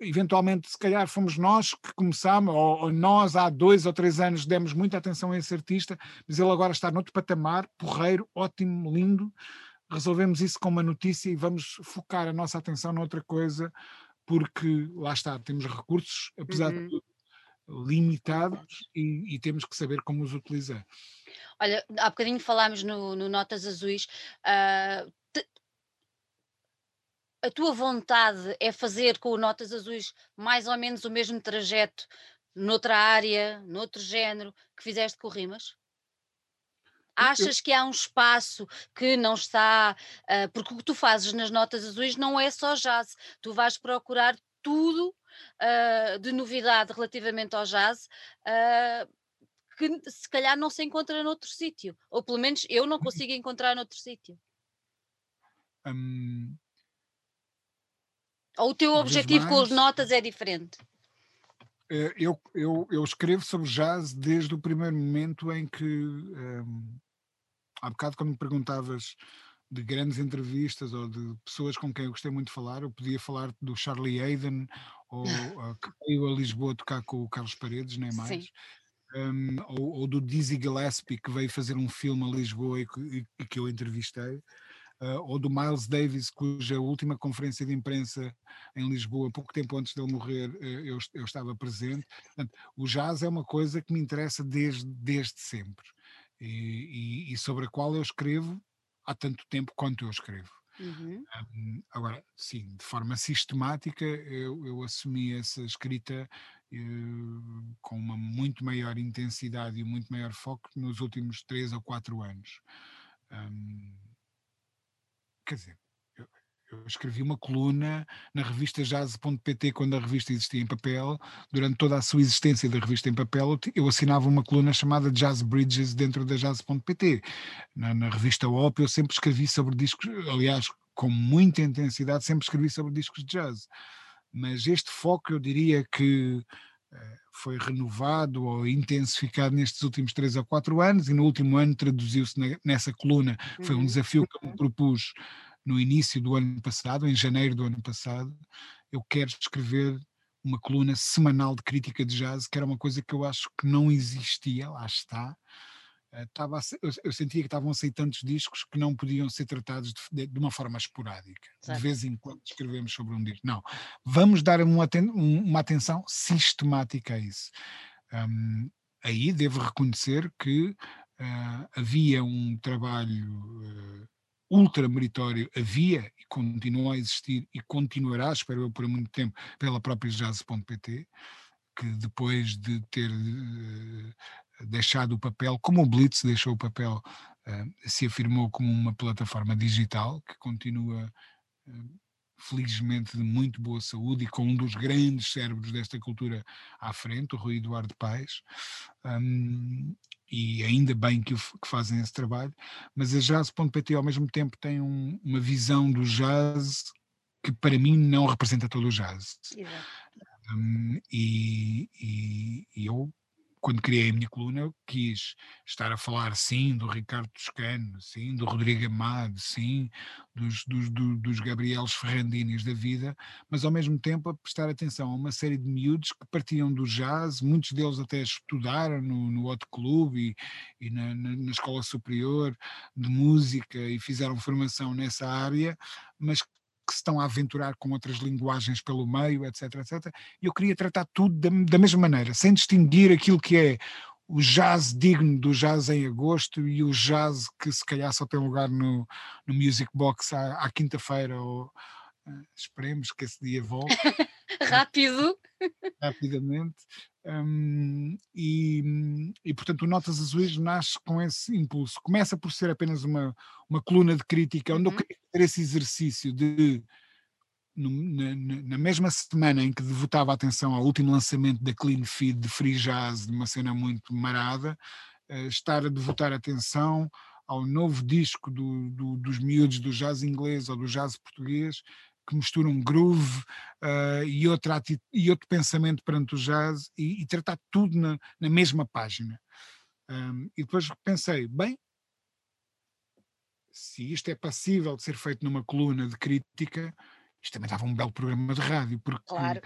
eventualmente, se calhar fomos nós que começámos, ou, ou, nós há dois ou três anos demos muita atenção a esse artista, mas ele agora está noutro patamar, porreiro, ótimo, lindo. Resolvemos isso com uma notícia e vamos focar a nossa atenção noutra coisa, porque lá está, temos recursos, apesar uhum. de tudo, limitados e, e, temos que saber como os utilizar. Olha, há bocadinho falámos no, no Notas Azuis, uh, a tua vontade é fazer com o Notas Azuis mais ou menos o mesmo trajeto noutra área, noutro género que fizeste com o Rimas? Achas que há um espaço que não está. Uh, porque o que tu fazes nas notas azuis não é só jazz, tu vais procurar tudo uh, de novidade relativamente ao jazz. Uh, que se calhar não se encontra noutro sítio, ou pelo menos eu não consigo encontrar noutro sítio. Hum, ou o teu objetivo mais, com as notas é diferente? Eh, eu, eu, eu escrevo sobre jazz desde o primeiro momento em que, um, há bocado, quando me perguntavas de grandes entrevistas ou de pessoas com quem eu gostei muito de falar, eu podia falar do Charlie Hayden ou uh, [laughs] que veio a Lisboa tocar com o Carlos Paredes, nem mais. Um, ou, ou, do Dizzy Gillespie que veio fazer um filme a Lisboa e que, e que eu entrevistei ou do Miles Davis, cuja última conferência de imprensa em Lisboa, pouco tempo antes dele morrer, uh, eu, eu, estava presente. Portanto, o jazz é uma coisa que me interessa desde, desde sempre e, e, e sobre a qual eu escrevo há tanto tempo quanto eu escrevo. Uhum. Um, agora, sim, de forma sistemática, eu, eu assumi essa escrita uh, com uma muito maior intensidade e muito maior foco nos últimos três ou quatro anos. Um, quer dizer, eu, eu escrevi uma coluna na revista jazz.pt quando a revista existia em papel. Durante toda a sua existência da revista em papel, eu assinava uma coluna chamada Jazz Bridges dentro da jazz.pt. Na, na revista OP eu sempre escrevi sobre discos, aliás, com muita intensidade, sempre escrevi sobre discos de jazz. Mas este foco eu diria que foi renovado ou intensificado nestes últimos três ou quatro anos e no último ano traduziu-se nessa coluna. Foi um uhum. desafio que eu me propus no início do ano passado, em janeiro do ano passado. Eu quero escrever uma coluna semanal de crítica de jazz, que era uma coisa que eu acho que não existia, lá está, estava eu, eu, sentia que estavam a sair tantos discos que não podiam ser tratados de, de uma forma esporádica. Certo. De vez em quando escrevemos sobre um disco. Não. Vamos dar uma, uma atenção sistemática a isso. Um, aí devo reconhecer que uh, havia um trabalho uh, ultra meritório, havia e continua a existir e continuará, espero eu, por muito tempo, pela própria jazz.pt, que depois de ter uh, deixado o papel, como o Blitz deixou o papel, uh, se afirmou como uma plataforma digital que continua, uh, felizmente, de muito boa saúde e com um dos grandes cérebros desta cultura à frente, o Rui Eduardo Paes. Um, e ainda bem que, que, fazem esse trabalho, mas a Jazz.pt ao mesmo tempo tem um, uma visão do jazz que para mim não representa todo o jazz. Um, e, e, e, eu quando criei a minha coluna, eu quis estar a falar, sim, do Ricardo Toscano, sim, do Rodrigo Amado, sim, dos, dos, dos, Gabrieles Ferrandinis da vida, mas ao mesmo tempo a prestar atenção a uma série de miúdos que partiam do jazz, muitos deles até estudaram no, no Hot Club e, e na, na, na Escola Superior de Música e fizeram formação nessa área, mas que se estão a aventurar com outras linguagens pelo meio, etc, etc. E eu queria tratar tudo da, da mesma maneira, sem distinguir aquilo que é o jazz digno do jazz em agosto e o jazz que se calhar só tem lugar no, no Music Box à, à quinta-feira ou uh, esperemos que esse dia volte. [laughs] Rápido! Rapidamente. Um, e, e, portanto o Notas Azuis nasce com esse impulso. Começa por ser apenas uma, uma coluna de crítica, onde eu uhum. queria ter esse exercício de no, na, na, mesma semana em que devotava atenção ao último lançamento da Clean Feed de Free Jazz, de uma cena muito marada, uh, estar a devotar atenção ao novo disco do, do, dos miúdos do jazz inglês ou do jazz português, que misturam groove uh, e, outra e outro pensamento perante o jazz e, e tratar tudo na, na mesma página. Um, e depois pensei, bem, se isto é passível de ser feito numa coluna de crítica, isto também dava um belo programa de rádio. Porque claro.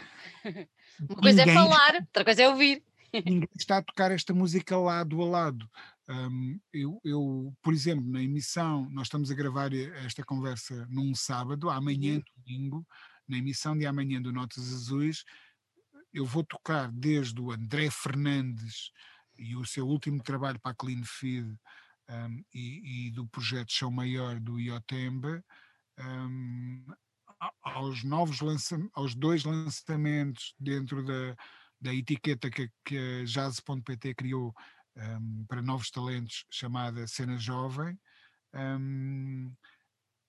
[laughs] Uma coisa é falar, outra coisa é ouvir. Ninguém está a tocar esta música lado a lado. Um, eu, eu, por exemplo, na emissão, nós estamos a gravar esta conversa num sábado, amanhã, uhum. domingo, na emissão de amanhã do Notas Azuis, eu vou tocar desde o André Fernandes e o seu último trabalho para a Clean Feed um, e, e, do projeto Chão Maior do Iotemba, um, aos novos aos dois lançamentos dentro da, da etiqueta que, que a Jazz.pt criou um, para novos talentos, chamada Cena Jovem. Um,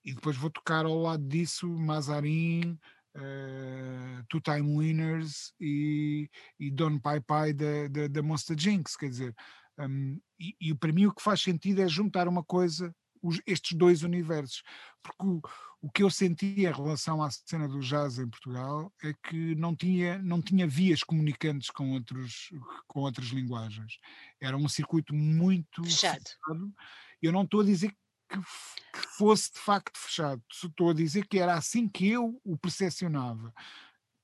e depois vou tocar ao lado disso Mazarin, uh, Two Time Winners e, e Don Pai Pai da, Monster Jinx. Quer dizer, um, e, e para mim o que faz sentido é juntar uma coisa, os, estes dois universos, porque o, o que eu sentia em relação à cena do jazz em Portugal é que não tinha, não tinha vias comunicantes com, outros, com outras linguagens. Era um circuito muito fechado. fechado. Eu não estou a dizer que, que fosse de facto fechado, estou a dizer que era assim que eu o percepcionava.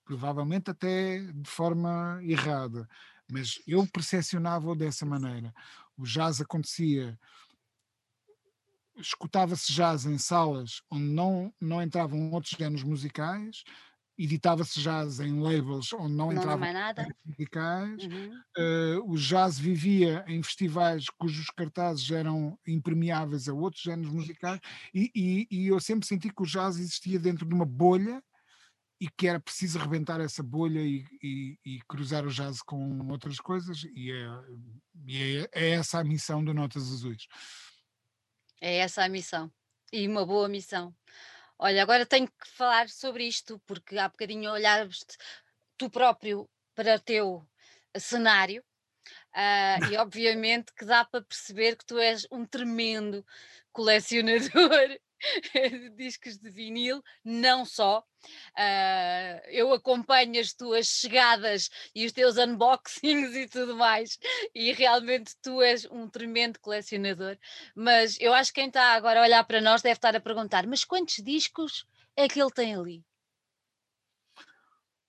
Provavelmente até de forma errada, mas eu percepcionava-o dessa maneira. O jazz acontecia escutava-se jazz em salas onde não, não entravam outros géneros musicais, editava-se jazz em labels onde não, não entravam outros musicais, uhum. uh, o jazz vivia em festivais cujos cartazes eram impermeáveis a outros géneros musicais, e, e, e eu sempre senti que o jazz existia dentro de uma bolha e que era preciso rebentar essa bolha e, e, e, cruzar o jazz com outras coisas, e é, e é, é essa a missão do Notas Azuis. É essa a missão. E uma boa missão. Olha, agora tenho que falar sobre isto, porque há bocadinho olhavas tu próprio para o teu cenário, uh, e [laughs] obviamente que dá para perceber que tu és um tremendo colecionador [laughs] discos de vinil, não só. Uh, eu acompanho as tuas chegadas e os teus unboxings e tudo mais, e realmente tu és um tremendo colecionador. Mas eu acho que quem está agora a olhar para nós deve estar a perguntar: mas quantos discos é que ele tem ali?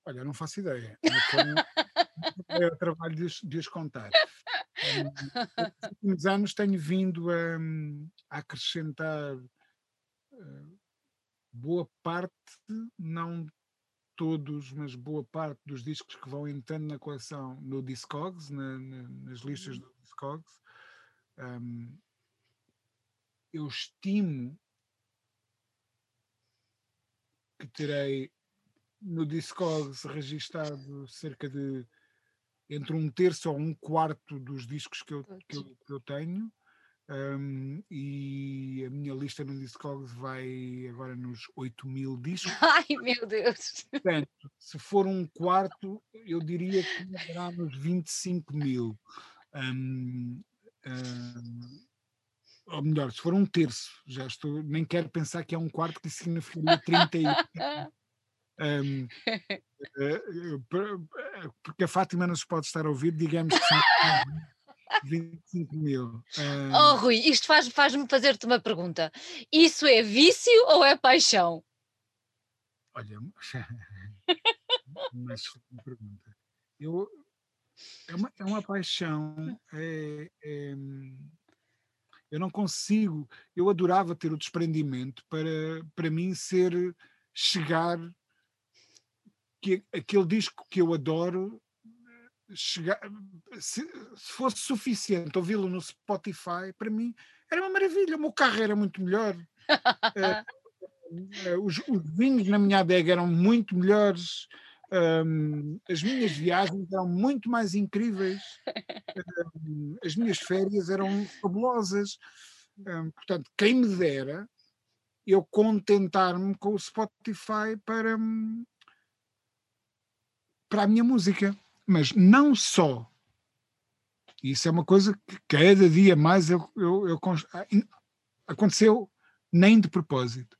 Olha, não faço ideia. é o trabalho de, de os contar. [laughs] Um, nos últimos anos tenho vindo a, a acrescentar boa parte, não todos, mas boa parte dos discos que vão entrando na coleção no Discogs, na, na, nas listas do Discogs, um, eu estimo que terei no Discogs registado cerca de entre um terço ou um quarto dos discos que eu, que eu, que eu tenho um, e a minha lista no Discogs vai agora nos 8 mil discos. [laughs] Ai meu Deus! Portanto, se for um quarto, eu diria que será nos 25 mil. Um, um, ou melhor, se for um terço, já estou, nem quero pensar que é um quarto que significaria 31. um, porque a Fátima não se pode estar a ouvir, digamos que são [laughs] 25 mil. Uh... Oh, Rui, isto faz-me faz fazer-te uma pergunta. Isso é vício ou é paixão? Olha, [laughs] uma pergunta. Eu, é, uma, é uma paixão. É, é, eu não consigo. Eu adorava ter o desprendimento para, para mim ser chegar que aquele disco que eu adoro chegar, se, se fosse suficiente ouvi-lo no Spotify, para mim era uma maravilha. O meu carro era muito melhor. é, é, [laughs] os, os, vinhos na minha adega eram muito melhores. Um, as minhas viagens eram muito mais incríveis. Um, as minhas férias eram fabulosas. Um, portanto, quem me dera eu contentar-me com o Spotify para, para a minha música. Mas não só. Isso é uma coisa que cada dia mais eu, eu, eu aconteceu nem de propósito.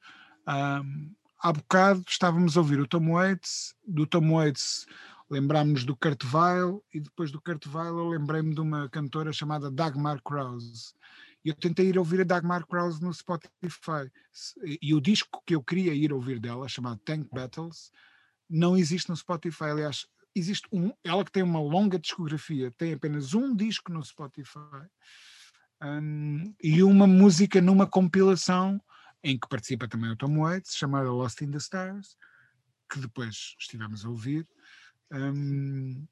Um, há bocado estávamos a ouvir o Tom Waits, do Tom Waits lembrámos do Kurt Weill e depois do Kurt Weill eu lembrei-me de uma cantora chamada Dagmar Krause. E eu tentei ir ouvir a Dagmar Krause no Spotify. E o disco que eu queria ir ouvir dela, chamado Tank Battles, não existe no Spotify. Aliás, existe um, ela que tem uma longa discografia, tem apenas um disco no Spotify um, e uma música numa compilação em que participa também o Tom Waits, chamada Lost in the Stars, que depois estivemos a ouvir. Um,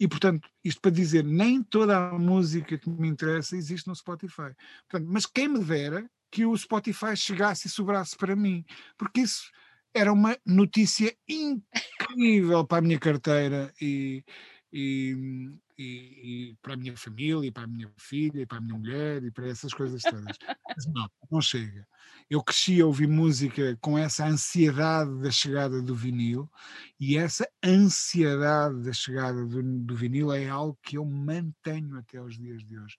e portanto, isto para dizer, nem toda a música que me interessa existe no Spotify. Portanto, mas quem me dera que o Spotify chegasse e sobrasse para mim, porque isso era uma notícia incrível para a minha carteira e, e, e, e, para a minha família, e para a minha filha, e para a minha mulher, e para essas coisas todas. Mas não, não chega. Eu cresci a ouvir música com essa ansiedade da chegada do vinil, e essa ansiedade da chegada do, do vinil é algo que eu mantenho até os dias de hoje.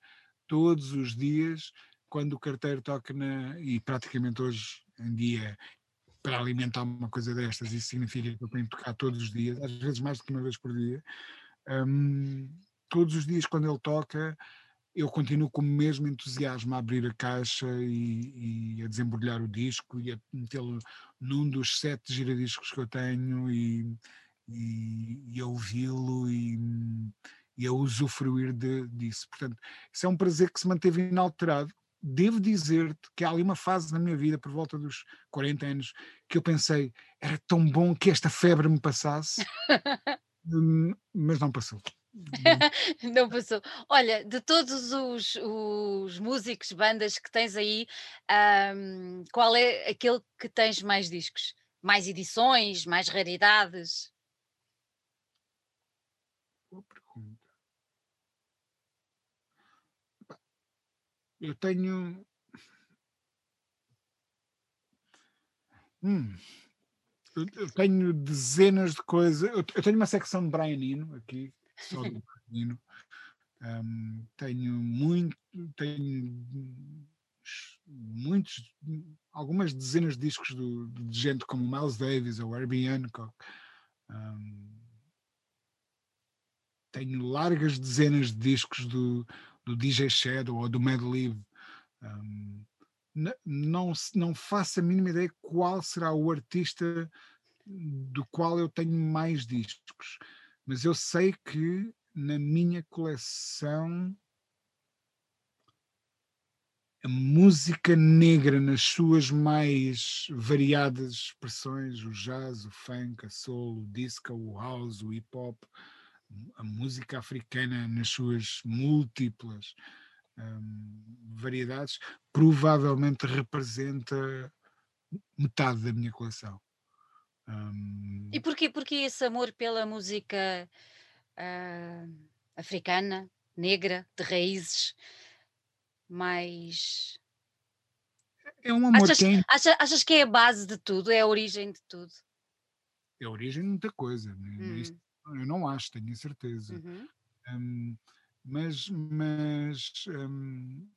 Todos os dias, quando o carteiro toca na. e praticamente hoje em dia para alimentar uma coisa destas, isso significa que eu tenho que tocar todos os dias, às vezes mais do que uma vez por dia. Um, todos os dias, quando ele toca, eu continuo com o mesmo entusiasmo a abrir a caixa e, e a desembrulhar o disco e a metê-lo num dos sete giradiscos que eu tenho e, e, e a ouvi-lo e, e, a usufruir de, disso. Portanto, isso é um prazer que se manteve inalterado. Devo dizer-te que há ali uma fase na minha vida, por volta dos 40 anos, que eu pensei, era tão bom que esta febre me passasse, [laughs] hum, mas não passou. [laughs] Não passou. Olha, de todos os, os músicos, bandas que tens aí, qual é aquele que tens mais discos? Mais edições, mais raridades? Boa pergunta. Eu tenho. Hum, eu tenho dezenas de coisas. Eu tenho uma secção de Brian Eno aqui, só do Carolino. Um, tenho muito, tenho muitos, algumas dezenas de discos do, de gente como Miles Davis ou Herbie Hancock. Um, tenho largas dezenas de discos do, do DJ Shadow ou do Mad Lib. Um, não, não faço a mínima ideia qual será o artista do qual eu tenho mais discos mas eu sei que na minha coleção a música negra nas suas mais variadas expressões, o jazz, o funk, a soul, o disco, o house, o hip hop, a música africana nas suas múltiplas um, variedades, provavelmente representa metade da minha coleção. Um... E porquê, porquê esse amor pela música uh, africana, negra, de raízes mais. É um amor achas, que achas, achas, que é a base de tudo, é a origem de tudo? É a origem de muita coisa. Né? Hum. Isso, eu não acho, tenho a certeza. Uhum. Um, mas mas um,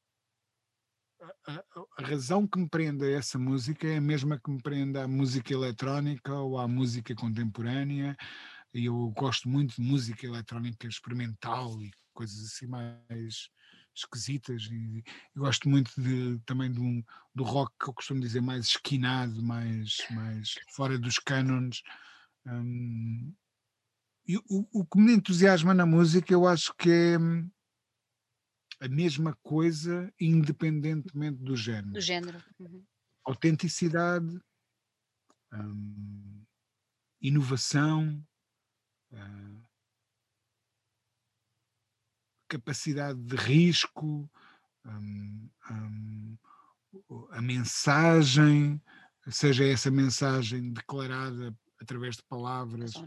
a, a, razão que me prende a essa música é a mesma que me prende à música eletrónica ou à música contemporânea. E eu gosto muito de música eletrónica experimental e coisas assim mais esquisitas. E, e gosto muito de, também de um, do rock que eu costumo dizer mais esquinado, mais, mais fora dos cânones. Um, e o, o que me entusiasma na música, eu acho que é a mesma coisa independentemente do género. Do género. Uhum. Autenticidade, hum, inovação, hum, capacidade de risco, hum, a mensagem, seja essa mensagem declarada através de palavras ou,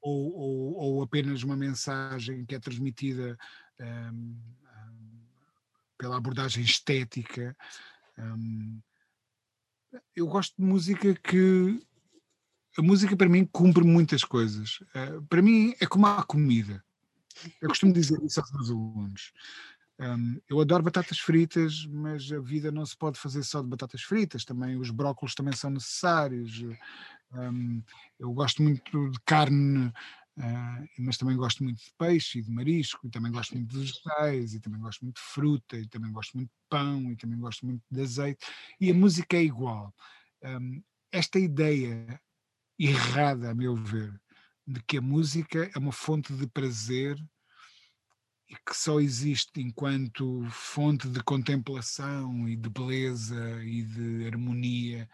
ou, ou, apenas uma mensagem que é transmitida um, pela abordagem estética. Um, eu gosto de música que a música para mim cumpre muitas coisas. Uh, para mim é como a comida. Eu costumo dizer isso aos meus alunos. Um, eu adoro batatas fritas, mas a vida não se pode fazer só de batatas fritas, também os brócolos também são necessários. Um, eu gosto muito de carne, uh, mas também gosto muito de peixe e de marisco, e também gosto muito de vegetais, e também gosto muito de fruta, e também gosto muito de pão, e também gosto muito de azeite. E a música é igual. Um, esta ideia errada, a meu ver, de que a música é uma fonte de prazer e que só existe enquanto fonte de contemplação e de beleza e de harmonia,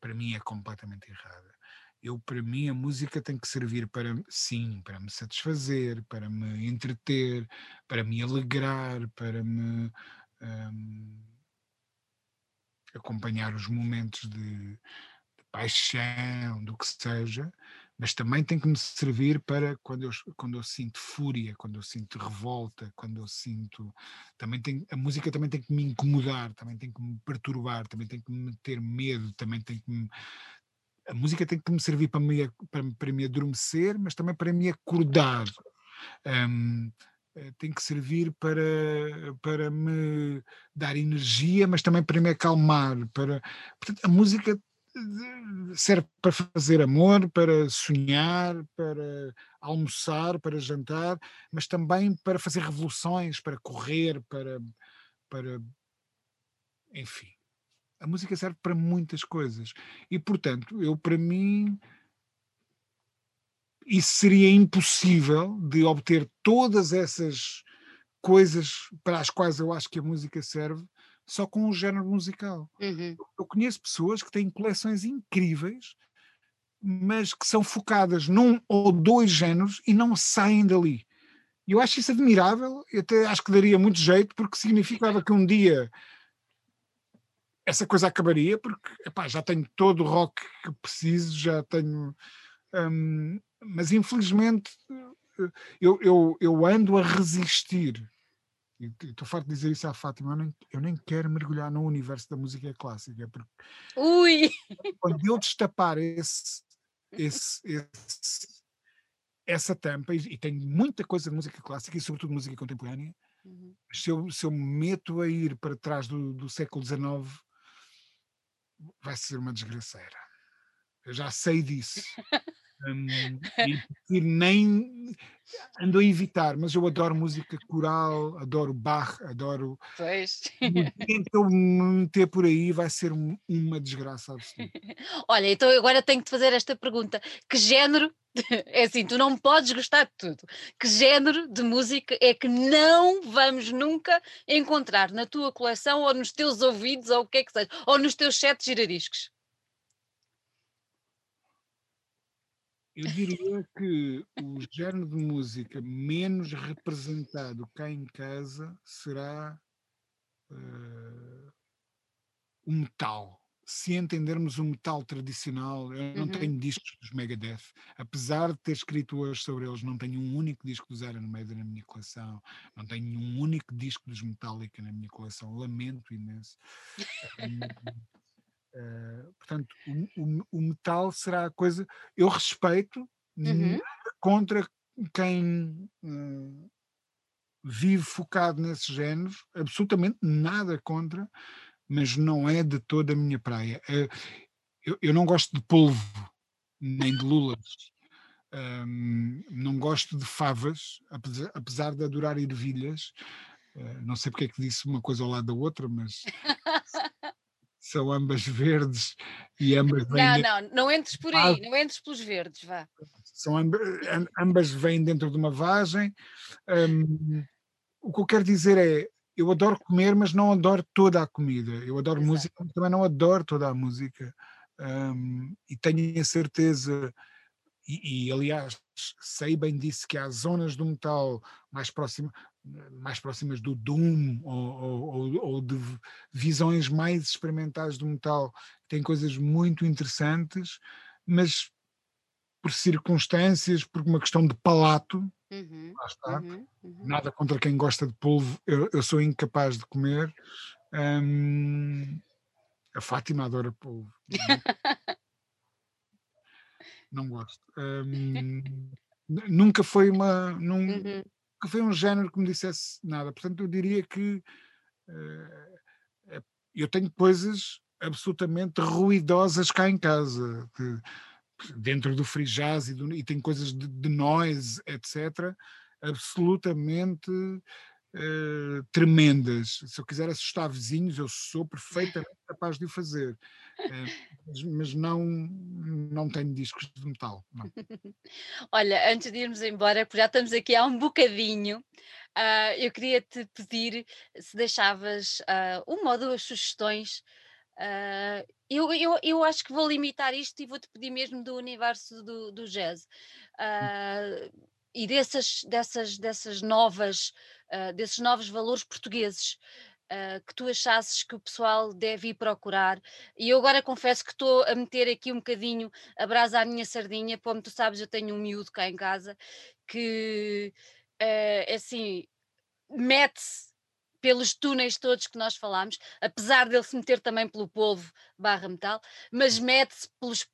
para mim é completamente errada. Eu, para mim, a música tem que servir para, sim, para me satisfazer, para me entreter, para me alegrar, para me um, acompanhar os momentos de, de paixão, do que seja, mas também tem que me servir para quando eu, quando eu sinto fúria, quando eu sinto revolta, quando eu sinto. Também tem, a música também tem que me incomodar, também tem que me perturbar, também tem que me ter medo, também tem que me. A música tem que me servir para me, para, para me adormecer, mas também para me acordar. Um, eh, tem que servir para, para me dar energia, mas também para me acalmar. Para, portanto, a música serve para fazer amor, para sonhar, para almoçar, para jantar, mas também para fazer revoluções, para correr, para, para enfim. A música serve para muitas coisas. E, portanto, eu, para mim, isso seria impossível de obter todas essas coisas para as quais eu acho que a música serve só com um género musical. Uhum. Eu conheço pessoas que têm coleções incríveis, mas que são focadas num ou dois géneros e não saem dali. E eu acho isso admirável, e até acho que daria muito jeito, porque significava que um dia essa coisa acabaria, porque epá, já tenho todo o rock que preciso, já tenho. Hum, mas infelizmente eu, eu, eu ando a resistir estou farto de dizer isso à Fátima, eu nem, eu nem quero mergulhar no universo da música clássica, porque Ui! quando eu destapar esse, [laughs] esse, esse essa tampa, e, e tem muita coisa de música clássica e sobretudo música contemporânea, uhum. se, eu, se eu me meto a ir para trás do, do século XIX, vai ser uma desgraceira. Eu já sei disso. [laughs] Um, e nem ando a evitar, mas eu adoro música coral, adoro Bach, adoro. Pois. Eu me meter por aí vai ser uma desgraça absoluta. [laughs] Olha, então agora tenho que te fazer esta pergunta: que género, [laughs] é assim, tu não podes gostar de tudo, que género de música é que não vamos nunca encontrar na tua coleção ou nos teus ouvidos ou o que é que seja, ou nos teus sete girariscos? Eu diria que o género de música menos representado cá em casa será uh, o metal. Se entendermos o metal tradicional, eu não uhum. tenho discos dos Megadeth, apesar de ter escrito hoje sobre eles, não tenho um único disco dos Iron Maiden na minha coleção, não tenho um único disco dos Metallica na minha coleção, lamento imenso. [laughs] Uh, portanto, o, o, o, metal será a coisa. Eu respeito uhum. contra quem uh, vive focado nesse género, absolutamente nada contra, mas não é de toda a minha praia. Uh, eu, eu, não gosto de polvo, nem de lulas. Um, não gosto de favas, apesar, apesar de adorar ervilhas. não sei porque é que disse uma coisa ao lado da outra, mas [laughs] são ambas verdes e ambas vêm. Não, não, não entres por aí, não entres pelos verdes, vá. São ambas, ambas vêm dentro de uma vagem. Um, o que eu quero dizer é, eu adoro comer, mas não adoro toda a comida. Eu adoro Exato. música, mas também não adoro toda a música. Um, e tenho a certeza, e, e, aliás, sei bem disso, que há zonas do metal mais próximas, mais próximas do Doom ou, ou, ou, de visões mais experimentais do metal, tem coisas muito interessantes, mas por circunstâncias, por uma questão de palato, uhum, lá está, uhum, uhum. nada contra quem gosta de polvo, eu, eu sou incapaz de comer. Hum, A Fátima adora polvo. não [laughs] gosto. Um, nunca foi uma. Num, Nunca foi um género que me dissesse nada. Portanto, eu diria que uh, eu tenho coisas absolutamente ruidosas cá em casa. De, dentro do free jazz e, do, e tem coisas de, de noise, etc., absolutamente uh, tremendas. Se eu quiser assustar vizinhos, eu sou perfeitamente capaz de o fazer. Uh, mas, não, não tenho discos de metal. Não. [laughs] Olha, antes de irmos embora, porque já estamos aqui há um bocadinho, uh, eu queria te pedir se deixavas uma ou duas sugestões. eu, eu, eu acho que vou limitar isto e vou-te pedir mesmo do universo do, do jazz. Uh, e dessas, dessas, dessas novas, uh, desses novos valores portugueses uh, que tu achasses que o pessoal deve ir procurar. E eu agora confesso que estou a meter aqui um bocadinho a brasa à minha sardinha, como tu sabes, eu tenho um miúdo cá em casa que, uh, assim, mete-se pelos túneis todos que nós falámos, apesar dele se meter também pelo polvo barra metal, mas mete-se pelos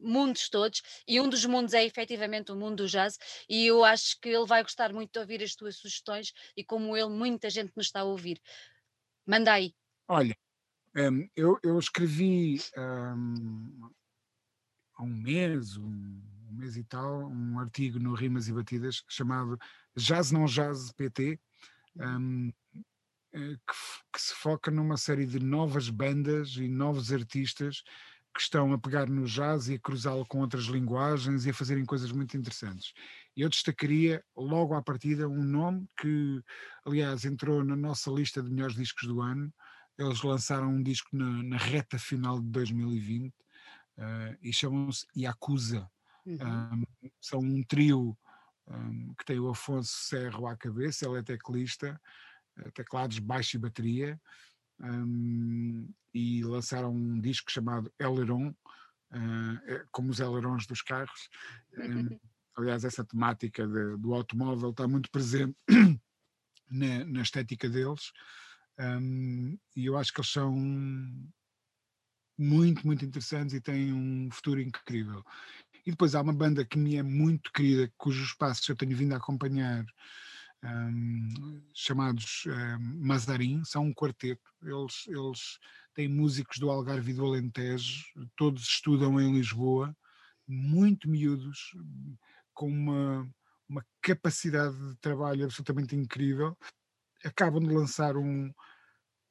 mundos todos, e um dos mundos é efetivamente o mundo do jazz, e eu acho que ele vai gostar muito de ouvir as tuas sugestões, e como ele, muita gente nos está a ouvir. Manda aí. Olha, um, eu, eu, escrevi um, há um mês, um, um, mês e tal, um artigo no Rimas e Batidas chamado Jazz Não Jazz PT, hum. eh, que, que se foca numa série de novas bandas e novos artistas que estão a pegar no jazz e a cruzá-lo com outras linguagens e a fazerem coisas muito interessantes. Eu destacaria logo à partida um nome que, aliás, entrou na nossa lista de melhores discos do ano. Eles lançaram um disco na, na reta final de 2020 uh, eh, e chamam-se Yakuza. Uhum. Um, são um trio um, que tem o Afonso Serro à cabeça, ele é teclista, eh, teclados, baixo e bateria um, e lançaram um disco chamado Eleron, uh, como os ailerons dos carros. Um, [laughs] aliás, essa temática de, do automóvel está muito presente [clears throat] na, na estética deles. Um, e eu acho que eles são muito, muito interessantes e têm um futuro incrível. E depois há uma banda que me é muito querida, cujos passos eu tenho vindo a acompanhar um, chamados um, Mazarim, são um quarteto. Eles, eles têm músicos do Algarve e do Alentejo, todos estudam em Lisboa, muito miúdos, com uma, uma capacidade de trabalho absolutamente incrível. Acabam de lançar um,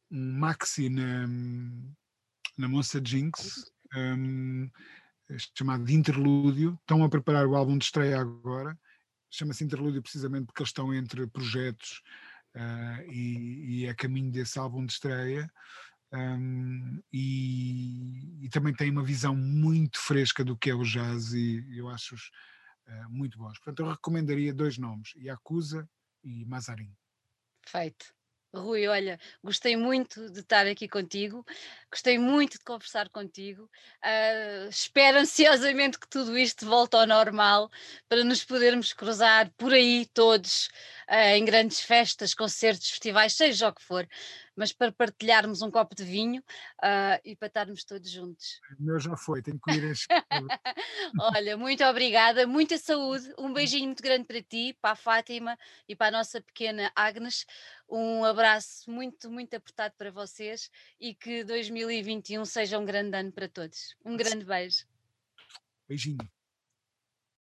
um maxi na, na Moça Jinx, um, chamado Interlúdio. Estão a preparar o álbum de estreia agora chama-se interlúdio precisamente porque eles estão entre projetos uh, e, e é caminho desse álbum de estreia. Um, e, e, também tem uma visão muito fresca do que é o jazz e eu acho-os uh, muito bons. Portanto, eu recomendaria dois nomes, Yakuza e Mazarin. Feito. Rui, olha, gostei muito de estar aqui contigo, gostei muito de conversar contigo. Uh, espero [laughs] ansiosamente que tudo isto volte ao normal para nos podermos cruzar por aí todos uh, em grandes festas, concertos, festivais, seja o que for mas para partilharmos um copo de vinho uh, e para estarmos todos juntos. O meu já foi, tenho que ir este. [laughs] Olha, muito obrigada, muita saúde, um beijinho muito grande para ti, para a Fátima e para a nossa pequena Agnes. Um abraço muito, muito apertado para vocês e que 2021 seja um grande ano para todos. Um grande beijo. Beijinho.